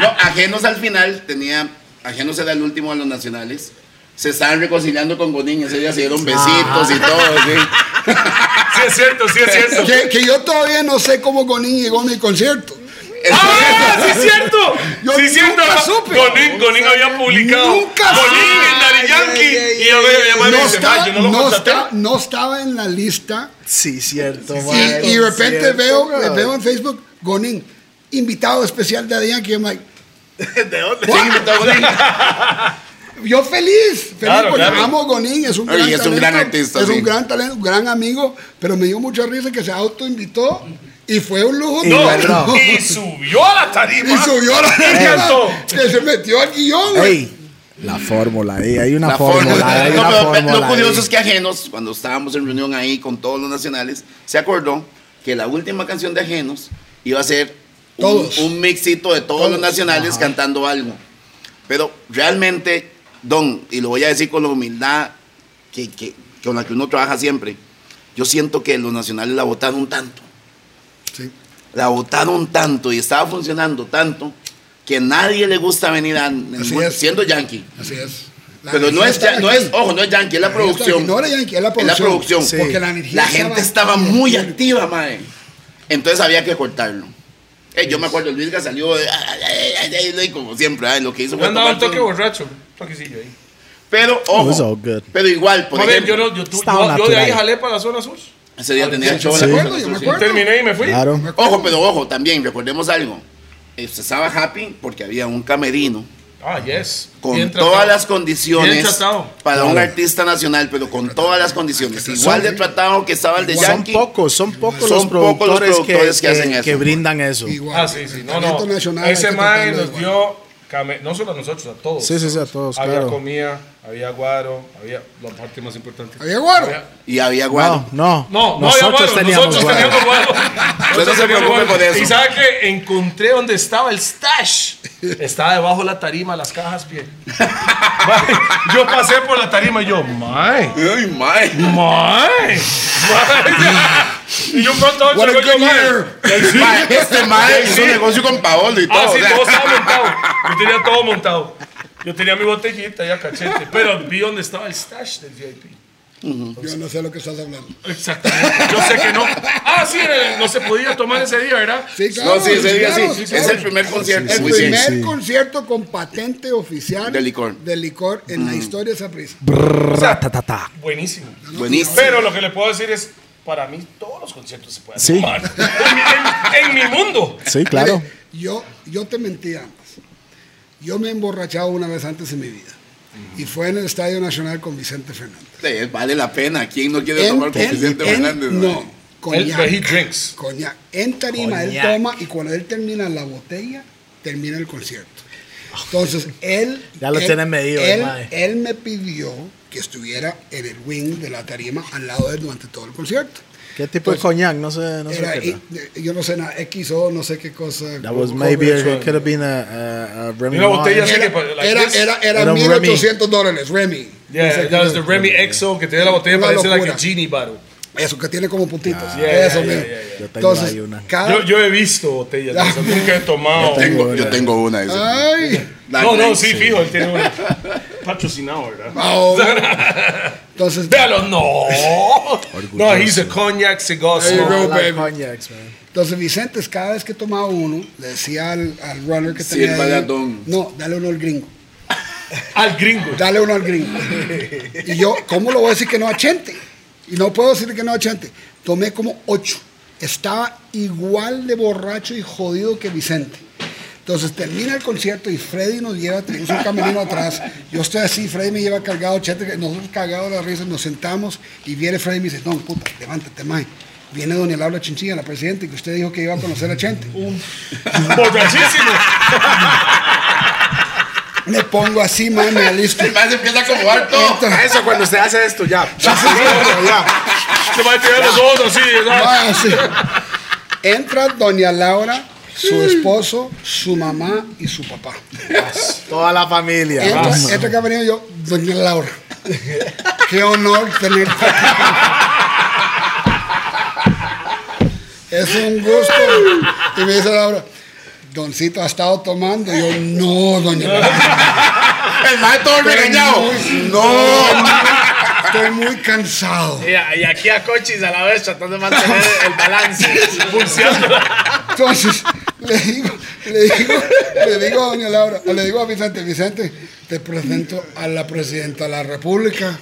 No, ajenos al final tenía. Ajenos era el último de los nacionales. Se estaban reconciliando con Gonín. Ese día se dieron besitos y todo. ¿sí? Sí es cierto, sí es cierto. que, que yo todavía no sé cómo Gonin llegó a mi concierto. ¡Ah! ¡Sí es cierto! Yo ¡Sí es cierto! supe. Gonin, Gonin había publicado. Nunca Gonin supe. en Yankee. Ay, ay, Y yo me No estaba, "Ma, yo no lo no, contraté". está- no estaba en la lista. Sí, cierto, Y, man, y de repente cierto, veo, bro. veo en Facebook, Gonin, invitado especial de Yankee. I'm like, ¿De dónde? ¿Quién invitó a Gonín? Yo feliz, feliz Claro, porque claro. amo a Gonin, es un Oye, gran es un gran artista, es sí. un gran talento, un gran amigo, pero me dio mucha risa que se autoinvitó y fue un lujo. Y No, y subió a la tarima. Y subió la Y cantó. que se metió al guion. güey. Ey, la fórmula ahí, hay una La fórmula. fórmula. hay No, una pero fórmula lo curioso ahí. es que Ajenos, cuando estábamos en reunión ahí con todos los nacionales, se acordó que la última canción de Ajenos iba a ser Todos. Un, un mixito de todos, los nacionales cantando algo. Pero realmente, Don, y lo voy a decir con la humildad que, que- con la que uno trabaja siempre, yo siento que los nacionales la votaron tanto. Sí. La votaron tanto y estaba funcionando tanto que a nadie le gusta venir a, Así es. siendo yankee. Así es. La Pero no es, no es, ojo, no es yankee, es la La producción. No era yankee, es la Es la producción. Sí. Porque la energía La gente estaba muy activa, mae. Entonces había que cortarlo. Eh, yo me acuerdo, Luis Gas salió de- ay, ay, ay, ay, como siempre, ay, lo que hizo fue andaba un toque borracho. Toquecillo ahí. Pero, It was all ojo, good. pero igual, por ejemplo, yo, no, yo, Estaba yo- yo de ahí natural. jalé para la zona sur. ese día tenía el show. Yo en la yo me sí. acuerdo. Terminé y me fui. Claro. Ojo, pero ojo, también recordemos algo. Este, estaba happy porque había un camerino Ah, yes. con Bien tratado. todas las Bien condiciones tratado. para un Claro. artista nacional, pero con todas las condiciones. Igual de tratado que estaba el de Son Yankee. pocos, son pocos Son los pocos los productores, productores que, que hacen que- eso. que brindan eso. Igual. Ah, sí, sí. No, Talento no. nacional hay Ese que mae tratarlo nos igual. dio, no solo a nosotros, a todos. Sí, sí, sí, a todos, Había claro. comida, había guaro, había la parte más importante. ¿Había guaro? Y había guaro. No, no, No, no nosotros había guaro, teníamos nosotros guaro. teníamos guaro. no Nosotros se teníamos guaro. por eso. Y sabe que encontré donde estaba el stash. Estaba debajo de la tarima, las cajas, pie. Mae, yo pasé por la tarima y yo, mae, Ay, mae. mae, mae. Y yo pronto What a good year. Mae, Este mae hizo negocio con Paolo y todo. Ah, sí, o sea. todo estaba montado. Yo tenía todo montado. Yo tenía mi botellita ya cachete, pero vi dónde estaba el stash del VIP. Yo no sé lo que estás hablando. Exactamente. Yo sé que no. Ah, sí, no se podía tomar ese día, ¿verdad? Sí, claro. No, sí, ese día claro, sí. claro. Es el primer concierto. El Muy bien. primer sí. concierto con patente oficial De licor. de licor en la historia de esa prisa. Ratatata. Buenísimo. Buenísimo. Pero lo que le puedo decir es, para mí todos los conciertos se pueden Sí. tomar. En, mi- en- en mi mundo. Sí, claro. Yo, yo te mentí antes. Yo me he emborrachado una vez antes en mi vida. Y fue en el Estadio Nacional con Vicente Fernández. Sí, vale la pena. ¿Quién no quiere tomar con en- Vicente en- Fernández? No, coñac. he drinks. Coñac. En tarima él toma y cuando él termina la botella, termina el concierto. Entonces él. Ya lo él- tienen medido, Él, él me pidió que estuviera en el wing de la tarima al lado de él durante todo el concierto. ¿Qué tipo de coñac? No sé, no sé Era, qué y- de- yo no sé nada, XO, no sé qué cosa. That was maybe, it could have been a, a, a Remy Y una botella Era, que, pues, like era, era, era Era un 1800 dólares, Remy. Yeah, No sé that was the. Remy EXO que tenía la botella Una parece like a genie bottle. Eso, que tiene como puntitos. Yeah, Eso yeah, yeah. Yo tengo Entonces, ahí una. cada... Yo, yo he visto botellas nunca he tomado. Tengo, yo tengo una. Dice. Ay, No, no, sí, fijo, él tiene una. Patrocinado, ¿verdad? oh. Entonces, Véalo, no. No, he's a cognac cigar There you go. Baby. cognacs, man. entonces Vicente, cada vez que tomaba uno, le decía al, al runner que tenía Sírvale ahí, a Don. no, dale uno al gringo. Al gringo. Dale uno al gringo. Y yo, ¿cómo lo voy a decir que no a Chente? Y no puedo decir que no a Chente. Tomé como ocho. Estaba igual de borracho y jodido que Vicente. Entonces termina el concierto y Freddy nos lleva, tenemos un camerino atrás. Yo estoy así, Freddy me lleva cargado, Chente, nosotros cagados la risa, nos sentamos y viene Freddy y me dice, no, puta, levántate, mae. Viene doña Laura Chinchilla, la presidenta, que usted dijo que iba a conocer a Chente. Borrachísimo. Me pongo así, mae, me alisto. El mae se empieza a acomodar todo. Entra- Eso cuando usted hace esto, ya. Se va a tirar los ojos así. Ah. Entra doña Laura, su esposo, su mamá y su papá. Toda la familia. Entra, Vamos. entra que ha venido yo, doña Laura. Qué honor tenerte aquí. Es un gusto. Y me dice Laura, Doncito ha estado tomando. Y yo, no, doña Laura. El mae todo regañado. No. Estoy muy cansado. Y, y aquí a Cochis a la vez tratando de mantener el balance. Entonces, le digo, le digo, le digo a doña Laura, le digo a Vicente, Vicente, te presento a la presidenta de la República,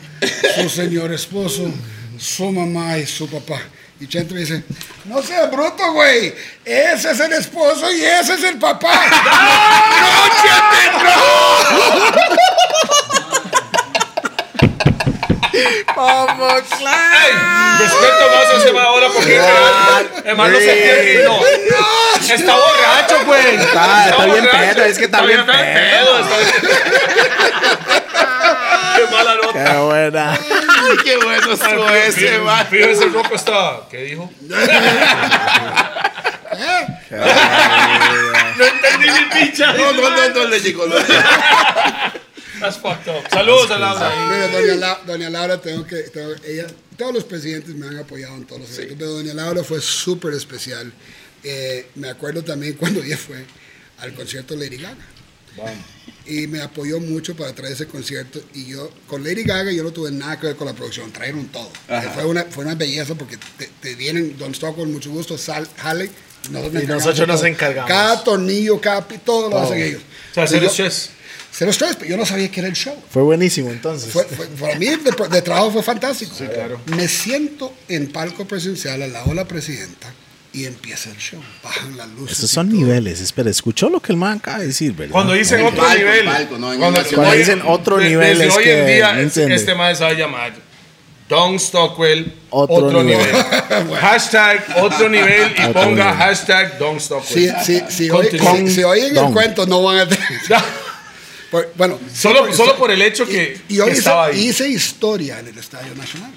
su señor esposo, su mamá y su papá. Y Chente me dice, no seas bruto, güey, ese es el esposo y ese es el papá. ¡No, Chente, no! Vamos, claro. Ey, respeto más a ese ahora porque el mae no se entiende. No. Está borracho, güey. Está- está bien borracho. pedo, es que está bien pedo. está bien- Qué mala nota. Qué buena. Ay, qué bueno estuvo ese, mae. Fíjese, ese roco está. ¿Qué dijo? ¿Eh? No entendí ni picha. No, no, no, no, le no. That's fucked up. Saludos a Laura. Mira, doña, La- doña Laura, tengo que, tengo- ella, todos los presidentes me han apoyado en todos los eventos, pero doña Laura fue súper especial. Eh, me acuerdo también cuando ella fue al concierto Lady Gaga. Y me apoyó mucho para traer ese concierto. Y yo, con Lady Gaga, yo no tuve nada que ver con la producción, trajeron todo. Fue una, fue una belleza porque te, te vienen, Don Stock con mucho gusto, sal, jale. nosotros, Y nosotros nos todo. encargamos. Cada tornillo, cada pi- todo lo hacen ellos. O sea, cero stress, pero yo no sabía que era el show. Fue buenísimo entonces. Fue, fue- para mí de, de trabajo fue fantástico. claro. Me siento en palco presidencial al lado de la presidenta y empieza el show. Bajan las luces. Esos son niveles. Espera, escuchó lo que el man acaba de decir, ¿verdad? Cuando dicen En otro palco, nivel. palco, no, en cuando, dicen otro nivel desde es hoy que, en día este mae se va a llamar Don Stockwell Otro otro, nivel. nivel. hashtag otro nivel y ponga hashtag Don Stockwell. Si, si, si, si- si oyen el Don. cuento, no van a tener. Por- bueno, Solo, sí, solo por el hecho que, y, y hoy que hice, estaba ahí. hice historia en el Estadio Nacional.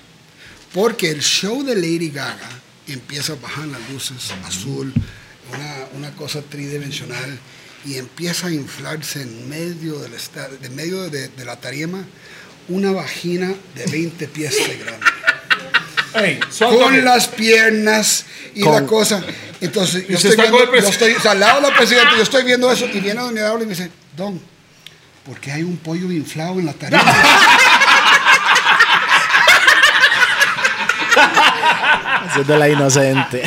Porque el show de Lady Gaga empieza a bajar las luces azul, una, una cosa tridimensional, y empieza a inflarse en medio del estadio, de medio de, de la tarima, una vagina de 20 pies de grande. Ey, suave. Con las piernas y Con- la cosa. Entonces, yo estoy, viendo, yo estoy al lado de la presidenta, yo estoy viendo eso, y viene Doña Laura y me dice, Don, ¿por qué hay un pollo inflado en la tarima? Haciendo la inocente.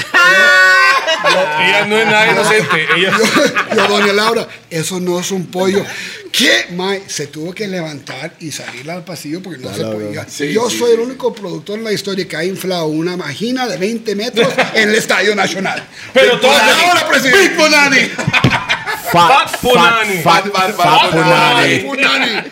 Ella no es nada inocente. Ella, yo, yo, Doña Laura, eso no es un pollo. ¿Qué? Mae, se tuvo que levantar y salir al pasillo porque no se podía. sí, yo sí, soy sí. el único productor en la historia que ha inflado una vagina de 20 metros en el Estadio Nacional. Pero todo- Doña Laura, presidente. Punani. Fat, Punani. fat, Fat, fat, fat, fat punani. Punani.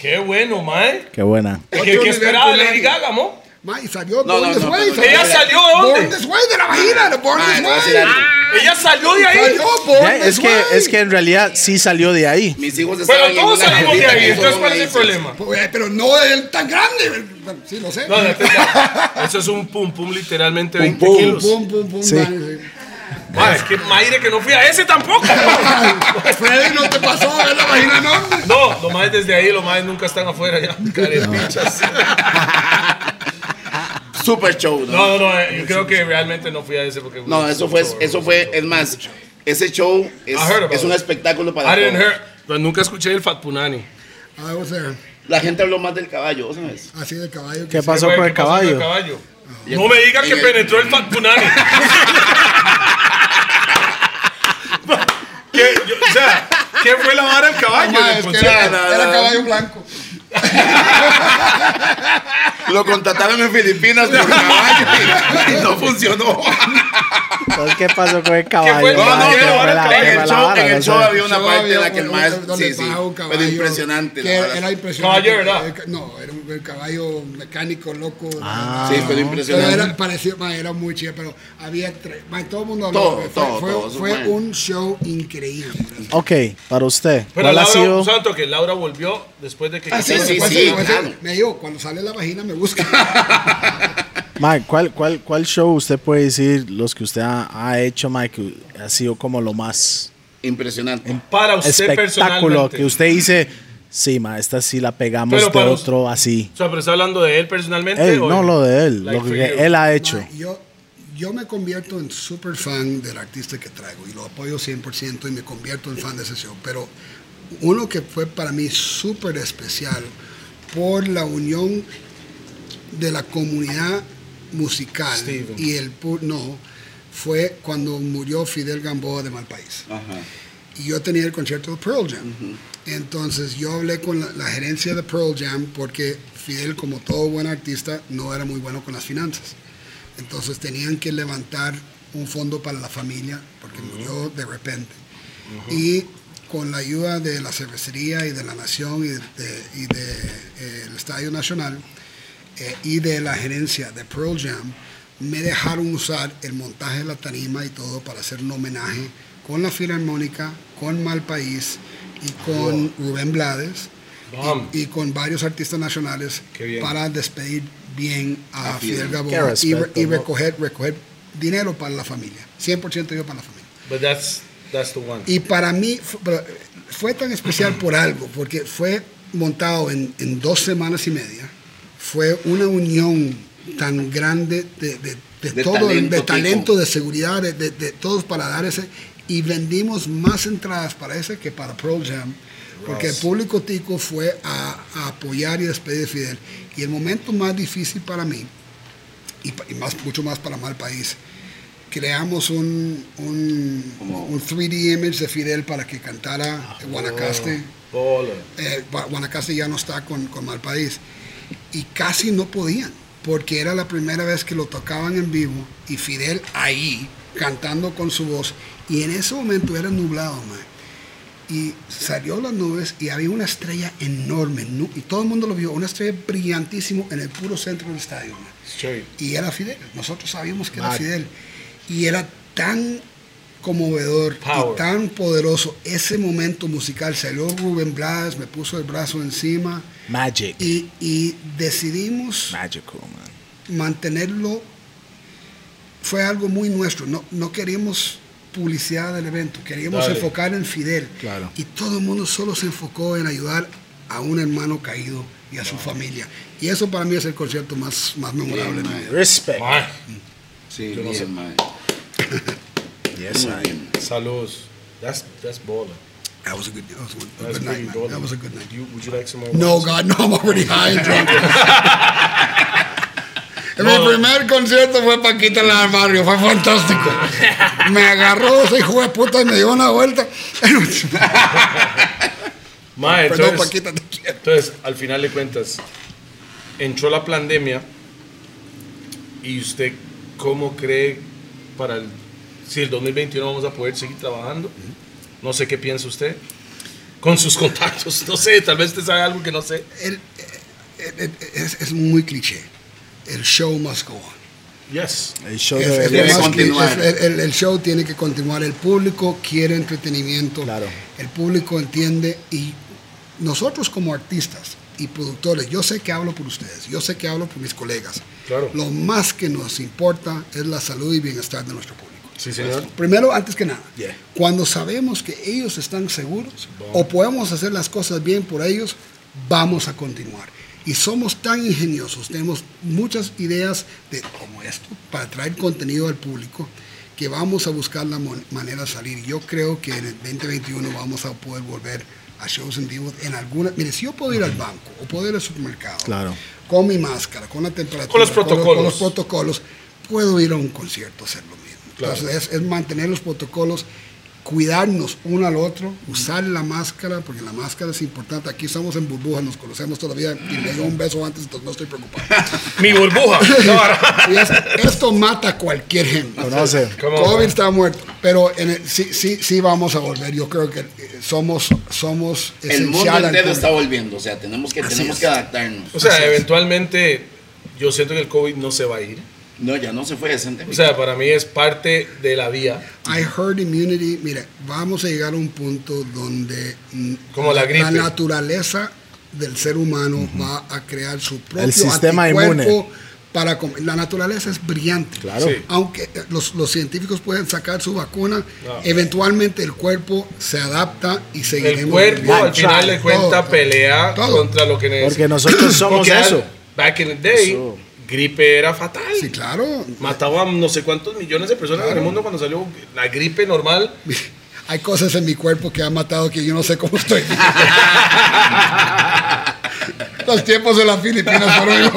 qué bueno, mae. Qué buena. ¿Qué, qué esperaba Punani. Lady Gaga, mo? Ma, y salió No, Born no, This no, Way. pero- ¿Ella salió de dónde? Born This Way, de la vagina, de Born This Way. algo. Ella salió de ahí. Salió Born This es, que, Way. es que en realidad sí salió de ahí. Mis hijos Pero todos salimos de ahí. que Entonces, ¿cuál es el problema? Pues, Pero no el tan grande. Bueno, Sí, lo sé. No, eso es un pum pum literalmente 20 pum, kilos. Pum, pum, pum. Sí. Man. Ma, es que Mayre que no fui a ese tampoco. Freddy, no te pasó a ver la vagina enorme. No, los más desde ahí, los más nunca están afuera ya. Carepichas. Super show, ¿no? No, no, no, eh, yo creo que realmente no fui a ese porque. No, eso fue, eso fue, es más, ese show es, I es un espectáculo I para didn't todos. hear, pero nunca escuché el Fat Punani. I was there. La gente habló más del caballo, ¿sabes? Así de caballo. ¿Qué sí. pasó con ¿qué el pasó con caballo? el caballo? No me diga que penetró el Fat Punani. ¿Qué, yo- o sea, ¿qué fue la vara del caballo? Ma, del es que concierto? era, caballo blanco. Lo contrataron en Filipinas por caballo y, y no funcionó. Entonces, ¿Qué pasó con el caballo? No, no, En el show, vara? en el show había una parte en la que el maestro, sí, sí, pero impresionante. que la era, impresionante. Caballo, ¿verdad? No, era un el caballo mecánico, loco. Ah, Sí, pero Pero impresionante. era, pareció, ma, era muy chido, pero había tres, todo el mundo habló. Todo, fue todo, fue, todo, eso fue fue. un show increíble. Ok, para usted. Pero ¿Cuál ha Laura, sido? un santo que Laura volvió después de que. Ah, sí, sí, sí, claro. Me dijo, cuando sale la vagina me busca. Mike, ¿cuál, cuál, ¿cuál show usted puede decir los que usted ha, ha hecho, Mike, que ha sido como lo más Impresionante. Para usted espectáculo que usted dice, sí, ma, esta sí la pegamos Pero de para otro así? O sea, pero está hablando de él personalmente. Él, o- no lo de él, Like lo que you. él ha hecho. Ma, yo, yo me convierto en super fan del artista que traigo y lo apoyo 100% y me convierto en fan de ese show. Pero uno que fue para mí súper especial por la unión de la comunidad musical Steven. y el no fue cuando murió Fidel Gamboa de Malpaís. Ajá. y yo tenía el concierto de Pearl Jam. Entonces yo hablé con la, la gerencia de Pearl Jam porque Fidel, como todo buen artista, no era muy bueno con las finanzas. Entonces tenían que levantar un fondo para la familia porque murió de repente. Y con la ayuda de la cervecería y de la Nación y del y de, eh, el Estadio Nacional eh, y de la gerencia de Pearl Jam, me dejaron usar el montaje de la tarima y todo para hacer un homenaje con la Filarmónica, con Malpaís y con Rubén Blades y, y con varios artistas nacionales para despedir bien a, A Fidel. Fidel y, y recoger, recoger dinero para la familia, 100% yo para la familia. But that's, that's the one. Y para mí fue tan especial por algo, porque fue montado en, en dos semanas y media. Fue una unión tan grande de, de- de De todo, el- talento, de talento, de seguridad, de, de- de todos para dar ese. Y vendimos más entradas para ese que para Pro Jam, porque el público tico fue a, a apoyar y despedir a Fidel. Y el momento más difícil para mí, y, y más, mucho más para mal país, creamos un, un, un 3D image de Fidel para que cantara Guanacaste. Bola. Eh, Gua- Guanacaste ya no está con, con Malpaís. Y casi no podían, porque era la primera vez que lo tocaban en vivo y Fidel ahí, cantando con su voz. Y en ese momento era nublado, man. Y salió las nubes y había una estrella enorme, nu- y todo el mundo lo vio, una estrella brillantísimo en el puro centro del estadio. man. Straight. Y era Fidel. Nosotros sabíamos que era. Fidel. Y era tan conmovedor Power. y tan poderoso ese momento musical. Salió Rubén Blas, me puso el brazo encima Magic. y, y decidimos Magical, man. mantenerlo. Fue algo muy nuestro. No, no queríamos publicidad del evento, queríamos Dale. enfocar en Fidel. Claro. Y todo el mundo solo se enfocó en ayudar a un hermano caído y a su familia. Y eso para mí es el concierto más, más memorable. Bien, de mi mae. vida. Respect. Mae, Sí, bien. Yes, I- bien. Saludos. That's, that's baller. That was a good, that was a good, That's good night, man. That was a good night. You, would you like some more? No, wines? God, no, I'm already high and drunk. No. Mi primer concierto fue Paquita en el barrio, fue fantástico. Me agarró ese hijo de puta y me dio una vuelta. Mae, Perdón, entonces, Paquita, te quiero. entonces, al final de cuentas, entró la pandemia y usted, ¿cómo cree para el, si el 2021 vamos a poder seguir trabajando? No sé qué piensa usted. Con sus contactos, no sé, tal vez usted sabe algo que no sé. El- el- el- es, es muy cliché. El show must go on. Yes. El show Debe más continuar. el show tiene que continuar. El público quiere entretenimiento. Claro. El público entiende. Y nosotros como artistas y productores, yo sé que hablo por ustedes, yo sé que hablo por mis colegas. Claro. Lo más que nos importa es la salud y bienestar de nuestro público. Sí, señor. Primero, antes que nada, Yeah. cuando sabemos que ellos están seguros o podemos hacer las cosas bien por ellos, vamos a continuar. Y somos tan ingeniosos, tenemos muchas ideas de como esto para traer contenido al público que vamos a buscar la manera de salir. Yo creo que en el 2021 vamos a poder volver a shows en vivo en alguna. Mire, si yo puedo ir al banco o puedo ir al supermercado Claro. con mi máscara, con la temperatura, Con los protocolos. con los protocolos, puedo ir a un concierto a hacer lo mismo. Claro. Entonces, es, es mantener los protocolos, cuidarnos uno al otro, usar la máscara, porque la máscara es importante. Aquí estamos en burbujas, nos conocemos todavía y me dio un beso antes, entonces no estoy preocupado. Mi burbuja. Y es- esto mata a cualquier gente. Conoce. COVID está muerto, pero en el- sí, sí, sí vamos a volver. Yo creo que eh, somos, somos El mundo entero está volviendo, o sea, tenemos que, Así tenemos es. que adaptarnos. O sea, Así es. eventualmente yo siento que el COVID no se va a ir. No, ya no se fue decente. O sea, para mí es parte de la vía. I heard immunity, mira, vamos a llegar a un punto donde Como la gripe. naturaleza del ser humano va a crear su propio sistema anticuerpo inmune. para la naturaleza es brillante. Claro. Sí. Aunque los, los científicos pueden sacar su vacuna, No. eventualmente el cuerpo se adapta y seguiremos. El cuerpo viviendo. al final de cuenta Todo, pelea Todo. contra lo que necesita. Porque nosotros somos Porque al- eso. Back in the day, Eso. Gripe era fatal. Sí, claro. Mataban no sé cuántos millones de personas en el mundo cuando salió la gripe normal. Hay cosas en mi cuerpo que han matado que yo no sé cómo estoy. Los tiempos de las Filipinas fueron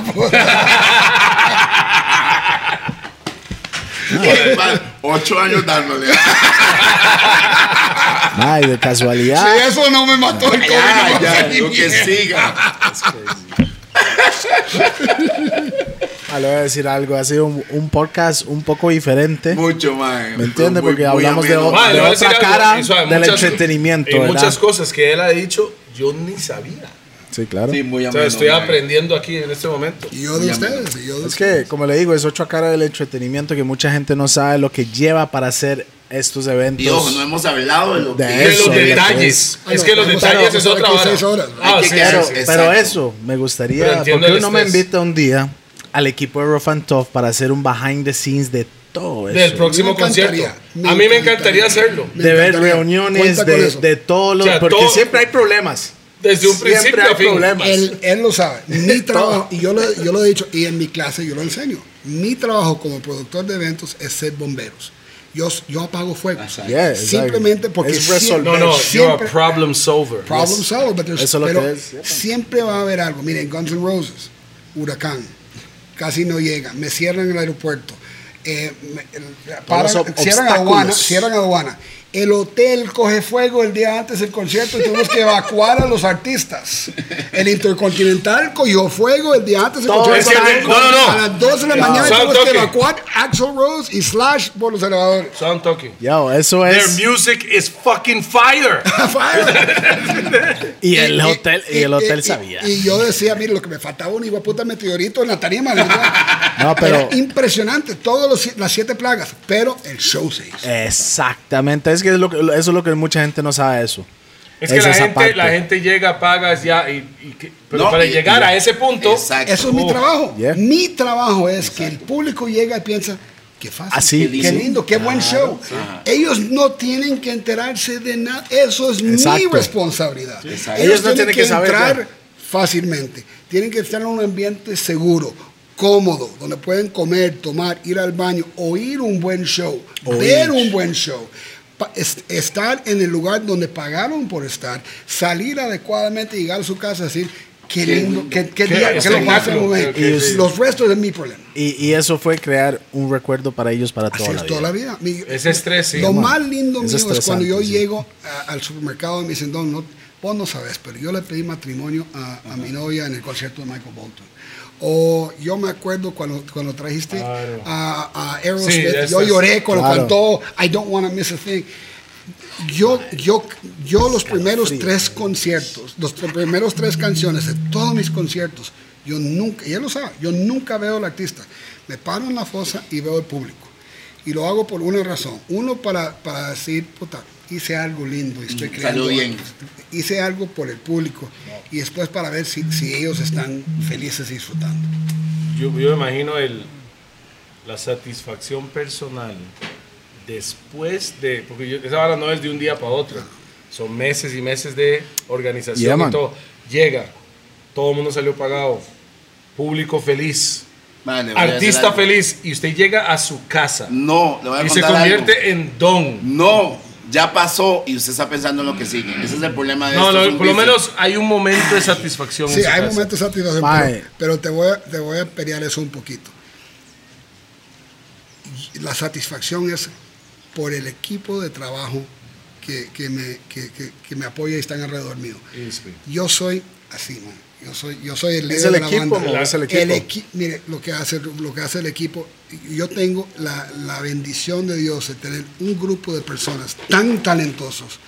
Ocho años dándole. Ay, de casualidad. Si eso no me mató el COVID, Ya, no ya, lo que siga. Ah, le voy a decir algo. Ha sido un, un podcast un poco diferente. Mucho, man. ¿Me entiende? Muy- Porque muy hablamos de ameno. otra- cara del muchas- entretenimiento, Y muchas cosas que él ha dicho, yo ni sabía. Sí, claro. Sí, muy O ameno. sea, estoy man. aprendiendo aquí en este momento. Y yo de Muy ustedes, y yo de Es que, como le digo, es otra cara del entretenimiento que mucha gente no sabe lo que lleva para hacer estos eventos. Y ojo, no hemos hablado de lo De que de eso, los de detalles. Es que los detalles es otra horas. Ah, sí, quedar- sí, sí. pero, pero eso, me gustaría. Pero porque uno me invita un día al equipo de Rough and Tough para hacer un behind the scenes de todo eso. Del próximo concierto. a mí me encantaría. hacerlo. Me de ver reuniones de, de todos los... O sea, porque todo- siempre hay problemas. Desde un Siempre principio hay a fin. problemas. Él, él lo sabe. Mi trabajo, y yo lo, yo lo he dicho, y en mi clase yo lo enseño. Mi trabajo como productor de eventos es ser bomberos. Yo, yo apago fuegos. Yeah. Simplemente porque Es resolver. No, no, you're a problem solver. problem solver, but there's- Eso es lo pero que es, yeah. siempre va a haber algo. Miren, Guns N' Roses, huracán, casi no llega, me cierran el aeropuerto, eh, me- cierran aduana, cierran aduana. El hotel coge fuego el día antes del concierto y tuvimos que evacuar a los artistas. El Intercontinental cogió fuego el día antes del Todo concierto. no, no, no. A las 2 de la mañana Sound tuvimos que evacuar Axel Rose y Slash por los elevadores. Sound talking. Yo, eso Their es... music is fucking fire. Y el hotel, y el hotel y- sabía. Y, yo decía, mire, lo que me faltaba un hijo puta meteorito en la tarima. ¿verdad? No, pero- Era impresionante, todas las siete plagas, pero el show se hizo. Exactamente, es que, es lo que- eso es lo que mucha gente no sabe eso. Es que la gente, parte. la gente llega, pagas ya, y, y que- pero No, para y- llegar y- a ese punto, Exacto. Eso es mi trabajo. yeah. Mi trabajo es que el público llega y piensa, qué fácil, Así. qué, qué lindo, qué buen show. Ellos no tienen que enterarse de nada. Eso es mi Exacto. responsabilidad. Exacto. Ellos, Ellos no tienen tienen que, que saber entrar ya. fácilmente. Tienen que estar en un ambiente seguro, cómodo, donde pueden comer, tomar, ir al baño, oír un buen show, Oír. ver un buen show. Es- estar en el lugar donde pagaron por estar, salir adecuadamente llegar a su casa y decir, qué lindo, qué, qué qué día, qué lo Los restos es mi problema. Y, y eso fue crear un recuerdo para ellos para Así toda es la toda vida. la vida. Mi- Ese estrés, sí, Lo man. más lindo Es mío es cuando yo sí. llego a- al supermercado y me dicen, Don, no, vos no sabes, pero yo le pedí matrimonio a, a mi novia en el concierto de Michael Bolton. O yo me acuerdo cuando, cuando trajiste Claro. a, Aerosmith, yo lloré cuando claro. cantó I Don't Wanna Miss a Thing. Yo, yo, yo los primeros tres conciertos, los primeros tres canciones de todos mis conciertos, yo nunca, y él lo sabe, yo nunca veo al artista. Me paro en la fosa y veo el público. Y lo hago por una razón. Uno, para, para decir, puta, hice algo lindo y estoy Mm, creando. bien. Hice algo por el público. Y después para ver si, si ellos están felices y disfrutando. yo, yo me imagino el, la satisfacción personal después de, porque yo- esa vara no es de un día para otro, son meses y meses de organización Yeah, y man. todo. Llega, todo el mundo salió pagado, público feliz, Man, artista feliz, y usted llega a su casa No, le voy a y se convierte algo. en don. No, ya pasó y usted está pensando en lo que sigue. Ese es el problema de No, esto, no, un por lo menos hay un momento de satisfacción. Sí, hay casa. momentos de satisfacción, pero, pero te, voy a, te voy a pelear eso un poquito. La satisfacción es por el equipo de trabajo que, que me, que, que- que me apoya y están alrededor mío. Yo soy así, man. Yo soy, yo soy el líder Es el de la equipo, banda. es el equipo. equi- mire, lo que, hace, lo que hace el equipo, yo tengo la, la bendición de Dios de tener un grupo de personas tan talentosos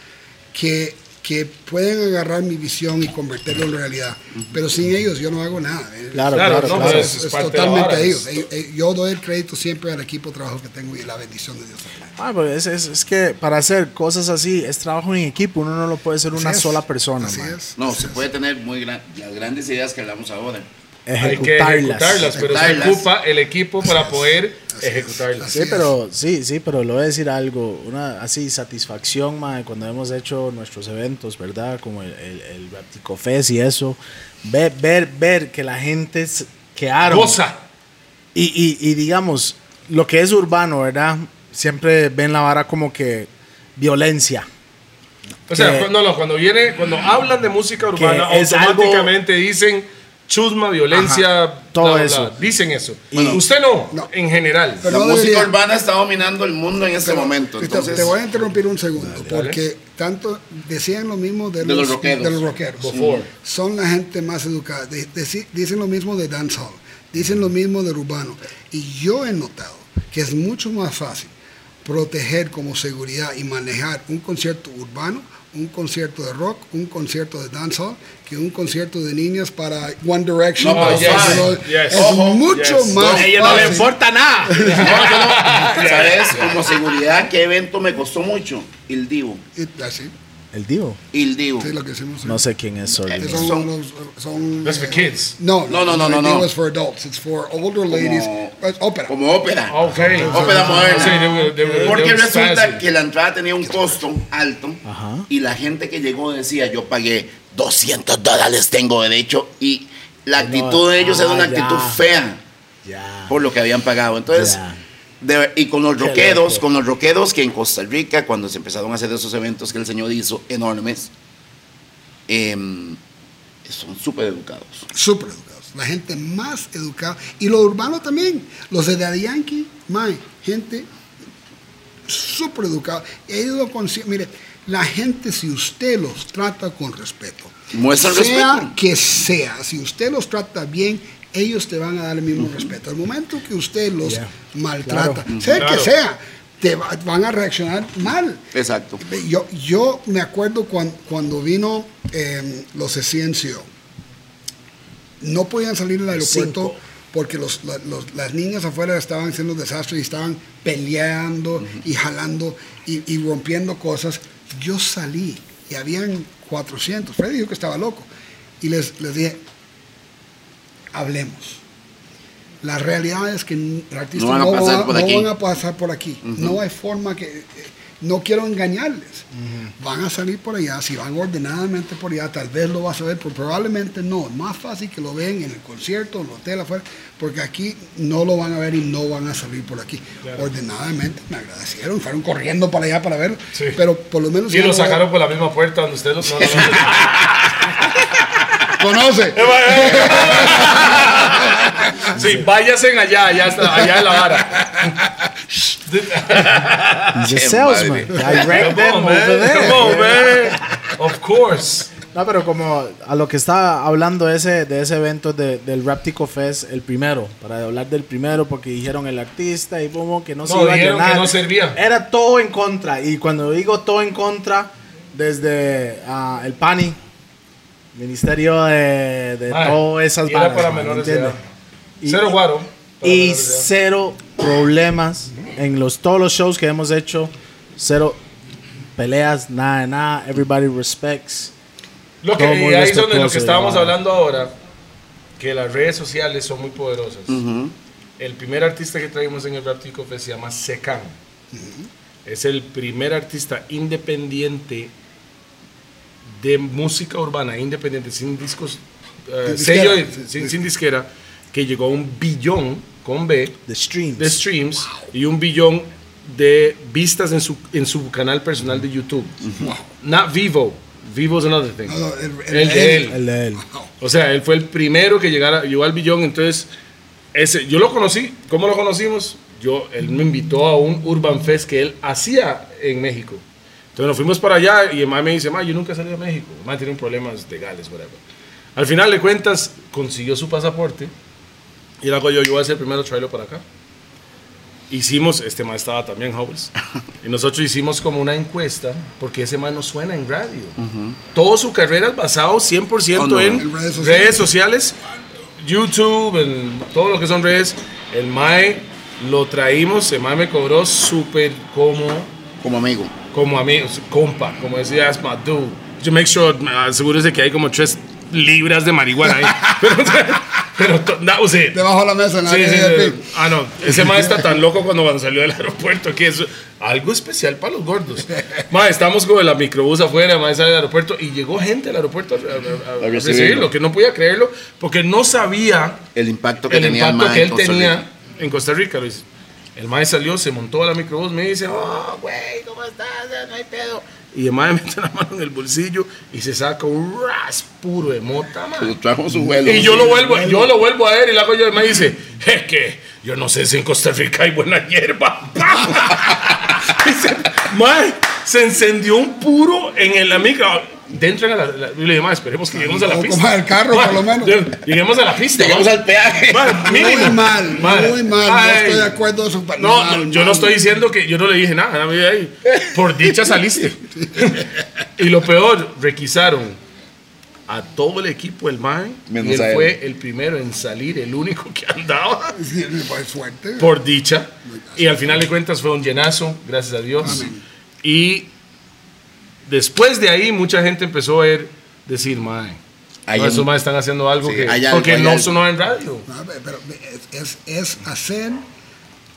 que, que pueden agarrar mi visión y convertirlo en realidad. Pero sin ellos yo no hago nada. Claro, Claro, claro, claro. pero Es, es de totalmente ellos. Eh, eh, Yo doy el crédito siempre al equipo de trabajo que tengo y la bendición de Dios. Ah, pues es, es- es que para hacer cosas así es trabajo en equipo, uno no lo puede hacer una sola persona. Así. No, así se es. puede tener muy gran, las grandes ideas que hablamos ahora. Hay que Ejecutarlas. ejecutarlas, pero se Ejecutarlas. ocupa el equipo para poder ejecutarlas. Sí, pero sí, sí, pero le voy a decir algo, una así satisfacción, mae, cuando hemos hecho nuestros eventos, ¿verdad? Como el, el, el Raptico Fest y eso, ver, ver, ver que la gente quedaron Goza. y, y, y digamos, lo que es urbano, ¿verdad? Siempre ven la vara como que violencia. O sea, no, no, cuando viene, cuando hablan de música urbana, es algo- automáticamente dicen chusma, violencia, Ajá, todo bla, eso. bla. Dicen eso. Bueno, Usted no, no. en general. Pero la no música debería. urbana está dominando el mundo en este Pero, momento. te- Entonces, te voy a interrumpir un segundo, dale. porque tanto decían lo mismo de, De los rockeros. de los rockeros. Before. Son la gente más educada. De- dicen lo mismo de dancehall, dicen lo mismo de urbano. Y yo he notado que es mucho más fácil proteger como seguridad y manejar un concierto urbano, un concierto de rock, un concierto de dancehall, que un concierto de niñas para One Direction. No, yes. Es Ojo, mucho yes. más A ella no le importa nada. No, no. ¿Sabes? Como seguridad, ¿qué evento me costó mucho? El Divo. Así. El Divo. Il Divo. Sí, lo que hicimos. No sé quién es, sorry. Son, los- son, That's for kids. No, No, no, no, el no, Divo no. es for adults. It's for older ladies. Es ópera. Como ópera. Ok. Ópera moderna. Sí, they were- they were- Porque resulta fancy. que la entrada tenía un costo alto Ajá. y la gente que llegó decía, yo pagué 200 dólares, tengo derecho. Y la actitud de ellos ah, era una ya. actitud fea Ya. por lo que habían pagado. Entonces, Ya. De- y con los Qué loco. con los roqueros que en Costa Rica, cuando se empezaron a hacer esos eventos que el señor hizo, enormes, em, son súper educados. Súper educados. La gente más educada. Y lo urbano también. Los de Daddy Yankee, my, gente súper educada. He ido con. Mire, la gente, si usted los trata con respeto, sea respeto. que sea, si usted los trata bien, ellos te van a dar el mismo respeto. Al momento que usted los Yeah. maltrata, Claro. sea Claro. que sea, te va- van a reaccionar mal. Exacto. Yo, yo me acuerdo cuando, cuando vino eh, los CNCO. No podían salir del aeropuerto Cinco. porque los, la- los- las niñas afuera estaban haciendo desastres y estaban peleando y jalando y, y rompiendo cosas. Yo salí y habían 400. Freddy dijo que estaba loco. Y les, les dije, hablemos. La realidad es que artistas No van a no, pasar por no aquí. van a pasar por aquí. No hay forma que... eh, No quiero engañarles. Van a salir por allá, si van ordenadamente por allá, tal vez lo vas a ver, pero probablemente no. Es más fácil que lo vean en el concierto, en el hotel afuera, porque aquí no lo van a ver y no van a salir por aquí. Ordenadamente me agradecieron, fueron corriendo para allá para verlo, Sí. pero por lo menos... Y lo sacaron por la misma puerta donde ustedes los. No, no, no. Conoce. Sí, váyanse allá, allá, está, allá en la vara. He's a salesman. Direct them on, over man. there. Come on, man. Of course. No, pero como a lo que está hablando de ese, de ese evento de- del Raptico Fest, el primero, para hablar del primero, porque dijeron el artista y como que no, se No, iba a dijeron llenar. que no servía. Era todo en contra. Y cuando digo todo en contra, desde ah, el PANI, Ministerio de, de todas esas varas, para mae, menores de ¿entiende? edad. Y- Cero guaro. y cero problemas en los todos los shows que hemos hecho. Cero peleas, nada de nada. Everybody respects. Lo que, y ahí es donde lo que estábamos hablando ahora, que las redes sociales son muy poderosas. El primer artista que traímos en el Raptico se llama Secan. Es el primer artista independiente de música urbana, independiente, sin discos, Sin sello, sin, sin disquera, que llegó a un billón con B The streams. de streams y un billón de vistas en su, en su canal personal de YouTube. Not Vivo. Vivo is another thing. No, no, el- el, el- de él. El de él. O sea, él fue el primero que llegara, llegó al billón, entonces ese, yo lo conocí. ¿Cómo lo conocimos? Yo, él me invitó a un Urban Fest que él hacía en México. Entonces nos fuimos para allá y el mae me dice, ma, yo nunca salí a México. El mae tiene problemas legales, whatever. Al final de cuentas, consiguió su pasaporte y le hago yo, yo voy a el primero traerlo para acá. Hicimos, este mae estaba también, Howells, y nosotros hicimos como una encuesta, porque ese mae no suena en radio. Toda su carrera es basado 100% Oh, no. en En redes redes sociales. sociales, YouTube, en todo lo que son redes. El mae lo traímos, el mae me cobró súper como, Como amigo. Como amigo, compa, como decía, that's my dude. You make sure, asegúrese que hay como tres libras de marihuana ahí. pero, pero that was it. Debajo de la mesa, Sí, nadie sí, de sí. Ah, no. Ese mae está tan loco cuando, cuando salió del aeropuerto que es algo especial para los gordos. Mae, estamos con la microbús afuera, mae sale del aeropuerto y llegó gente al aeropuerto a, a- a- a recibirlo. que no podía creerlo porque no sabía El impacto que el tenía el impacto que él tenía en Costa Rica. Luis. El mae salió, se montó a la microbús, me dice, oh, güey, ¿cómo estás? No hay pedo. Y el mae mete la mano en el bolsillo y se saca un ras puro de mota, trajo su vuelo. Y yo lo vuelvo, yo lo vuelvo a ver y la hago yo y me dice, es que yo no sé si en Costa Rica hay buena hierba. "Mae, se encendió un puro en el- la micro. Dentro de la, la- yo le dije, "Mae, esperemos que lleguemos a la O pista. como el carro, por lo menos. Lleguemos a la pista. Llegamos mae. al peaje. Mínimo. Muy mal, muy mal. No estoy de acuerdo pa- No, mal, no, yo no estoy diciendo que yo no le dije nada. Por dicha saliste. y lo peor, requisaron a todo el equipo del MAE Menos y él a él. fue el primero en salir, el único que andaba. Sí, suerte. Por dicha. Y al final de cuentas fue un llenazo, gracias a Dios. Y después de ahí, mucha gente empezó a ver, decir, mae, no, esos maes están haciendo algo Sí, que. algo, porque no algo. sonó en radio. No, pe- pero es, es- es hacer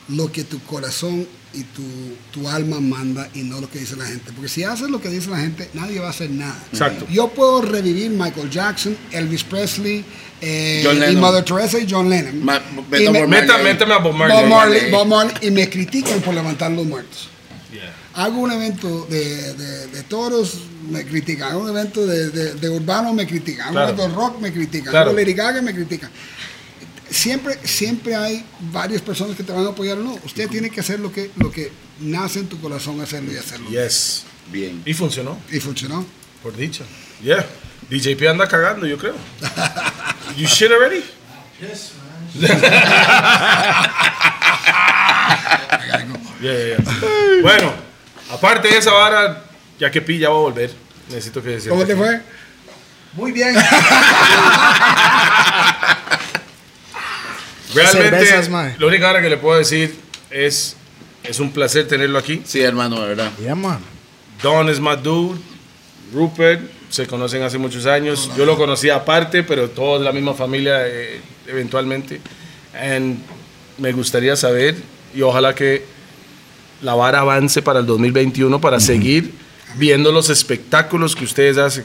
lo que tu corazón y tu, tu alma manda y no lo que dice la gente. Porque si haces lo que dice la gente, nadie va a hacer nada. Exacto. Yo puedo revivir Michael Jackson, Elvis Presley, eh, y. Mother Teresa y John Lennon. Ma- Y me- Bob Marley. métame a Bob Marley. Bob Marley. Bob Marley, y me critican por levantar los muertos. Yeah. Hago un evento de, de- de toros, me critican. Hago un evento de, de- de urbano, me critican. Hago Claro. un evento de rock, me critican. Claro. Hago Lady Gaga, me critican. Siempre, siempre hay varias personas que te van a apoyar o no. Usted tiene que hacer lo que, lo que nace en tu corazón hacerlo y hacerlo. Yes. Bien. Y funcionó, Y funcionó. por dicha. Yeah. DJP anda cagando, yo creo. You shit already? Yeah, yeah, yeah. Bueno, aparte de esa vara, ya que Pi ya va a volver, necesito que decir. ¿Cómo te fue? Muy bien. Realmente, Cervezas, lo única hora que le puedo decir es, es un placer tenerlo aquí. Sí, hermano, de verdad. Yeah, man. Don es my dude, Rupert, se conocen hace muchos años. Yo lo conocí aparte, pero todos de la misma familia eh, eventualmente. And me gustaría saber, y ojalá que la vara avance para el 2021 para seguir viendo los espectáculos que ustedes hacen.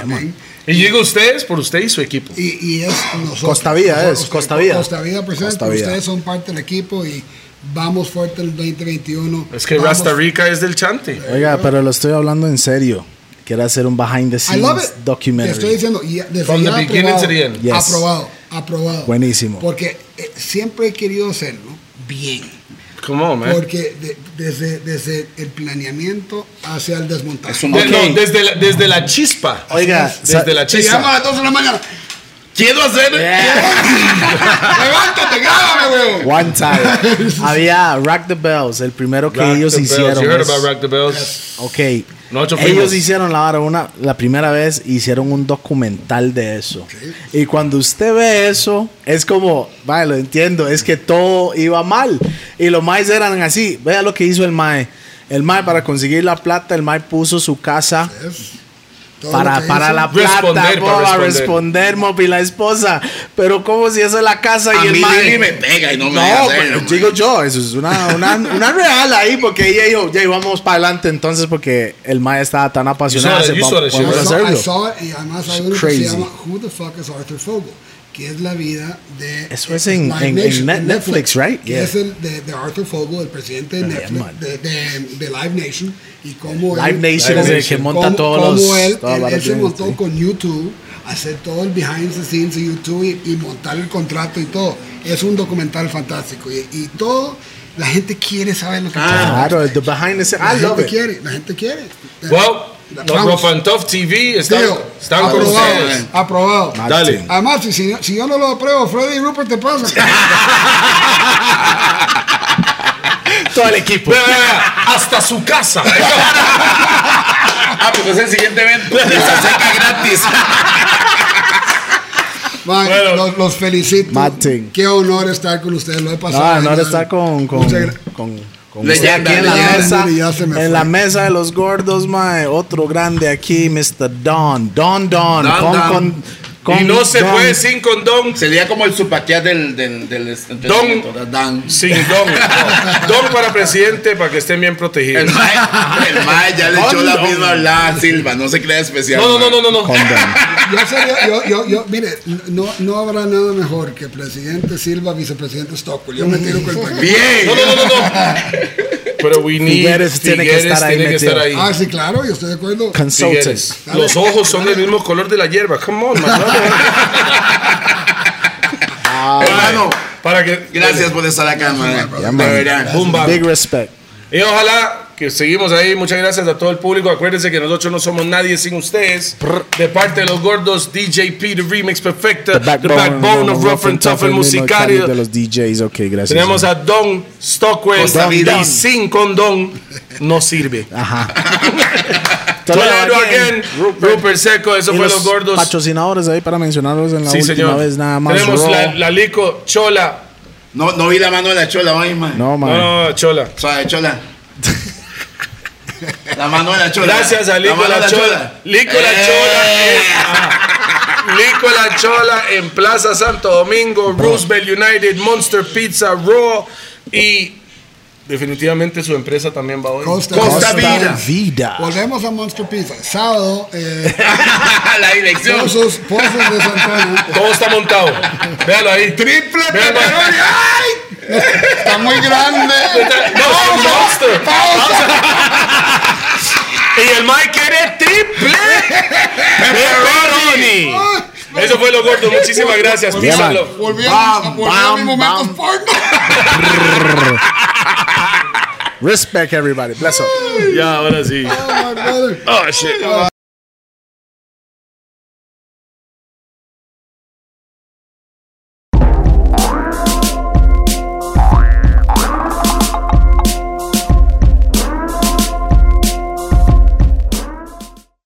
Amén. Y digo ustedes por usted y su equipo. Y, y es nosotros. Costa Vida nosotros, es, Costa Vida. Costa Vida presente. Costa Vida. Ustedes son parte del equipo y vamos fuerte el 2021. Es que Vamos- Rasta Rica es del chante. Oiga, pero lo estoy hablando en serio. Quiero hacer un behind the I love scenes it. Te documentary. estoy diciendo, y desde From ya the beginning aprobado, to the end. Yes. Aprobado, aprobado. Buenísimo. Porque eh, siempre he querido hacerlo bien. Come on, man. Porque de- desde, desde el planeamiento hacia el desmontaje. Es un- De- Ok. no, desde, la, desde la chispa. Oiga, desde la Se chispa. llama a las 2 de la mañana. Quiero hacer. Levántate, grábame, weón. One time. Había Rock the Bells, el primero que Rock ellos the Bells. hicieron. You heard es- about Rock the Bells? Ok. Nosotros Ellos fuimos. hicieron la vara una, la primera vez hicieron un documental de eso. Y cuando usted ve eso, es como, vale, lo entiendo, es que todo iba mal. Y los maes eran así. Vea lo que hizo el mae. El mae para conseguir la plata, el mae puso su casa Todo para, para la plata, Responder, po, para a responder. responder, la esposa. Pero como si eso es la casa A y el mí mae... Lili me pega y no me No, deja pero hacerlo, man. digo yo, eso es una, una, una real ahí, porque ella dijo, ya vamos para adelante entonces, porque el mae estaba tan apasionado. Saw dice, that- you saw that "Vamos shit, a I saw- I hacerlo. saw it, y además hay uno que Crazy. se llama Who the fuck is Arthur Fogel? Que es la vida de. Eso es en- Live en- en Nation, Net- Netflix, right? Que Yeah. es el de, de Arthur Fogel, el presidente de Yeah, Netflix, man. de, de, de Live Nation. Y cómo Live él, Nation es el que monta cómo- todos cómo los- Él, él- él se montó sí. con YouTube, hacer todo el behind the scenes de YouTube y, y montar el contrato y todo. Es un documental fantástico. Y, y todo, la gente quiere saber lo que pasa. Claro, the behind the scenes. La I love gente it. quiere, la gente quiere. Well, los and Tough TV están, Tío, están con aprobado, ustedes. aprobado. Martin. Dale. Además, si, yo no lo apruebo, Freddy y Rupert te pasa. Todo el equipo. Vea, vea, vea, hasta su casa. Ah, pues es el siguiente evento. Seca gratis. Man, Bueno. los, los felicito. Martin. Qué honor estar con ustedes. Lo he pasado. No, no genial. estar con, con, con Leyenda, aquí en la leyenda. mesa. Me En la mesa de los gordos, mae. Otro grande aquí, Mr. Don. Don Don. Don, con, Don. con, con y no se Don. puede sin condón, Sería como el supaquear del, del, del ¿verdad? Dan. sin don. No. Don para presidente para que estén bien protegidos. El mae, el mae ya le echó la Don. misma a Silva, no se crea especial. No, no, no, no, no. no. Con Don. Yo, sería- yo, yo, yo, mire, no, no habrá nada mejor que presidente Silva, vicepresidente Stockwell. Yo me tiro con el paquete. Bien. No, no, no, no, no. Pero we need Figueres tiene que estar ahí tiene que estar ahí. Ah, sí, claro, yo estoy de acuerdo. Consultant. Figueres. Los ojos son del mismo color de la hierba. Come on, man. Hermano, Para que gracias por estar acá, man. Yeah, De man. verdad. Big respect. Y ojalá que seguimos ahí. Muchas gracias a todo el público. Acuérdense que nosotros no somos nadie sin ustedes. De parte de los gordos, DJP, The Remix Perfecta, The Backbone, of Rough and Tough, el De musicario. los DJs, ok, gracias. Tenemos a Don Stockwell. Y sin condón no sirve. Ajá. Toledo again, Rupert, Seco, eso Y fue los los gordos. patrocinadores ahí para mencionarlos en la Sí, última señor. vez nada más. Tenemos la, la Lico, Chola. No, no vi la mano de la chola hoy, man. No, man. No, no, Chola. Suave, chola. La mano de la chola. Gracias a Lico mano de La Chola. Lico La Eh. Chola. en- ah. Lico La Chola en Plaza Santo Domingo, Roosevelt United, Monster Pizza, Raw y definitivamente su empresa también va hoy. Costa, Costa Vida. Vida. Volvemos a Monster Pizza. Sábado, eh, la dirección. Pozos, Pozos de Santana. Todo está montado. Véalo ahí. Triple Véalo. ¡Ay! Está muy grande. No, es un monster. Y el Mike quiere triple pepperoni. Eso fue lo gordo. Muchísimas gracias. Písalo. A, mis momentos porno. Respect everybody. Bless up. Ya, ahora sí. Oh. Oh, shit.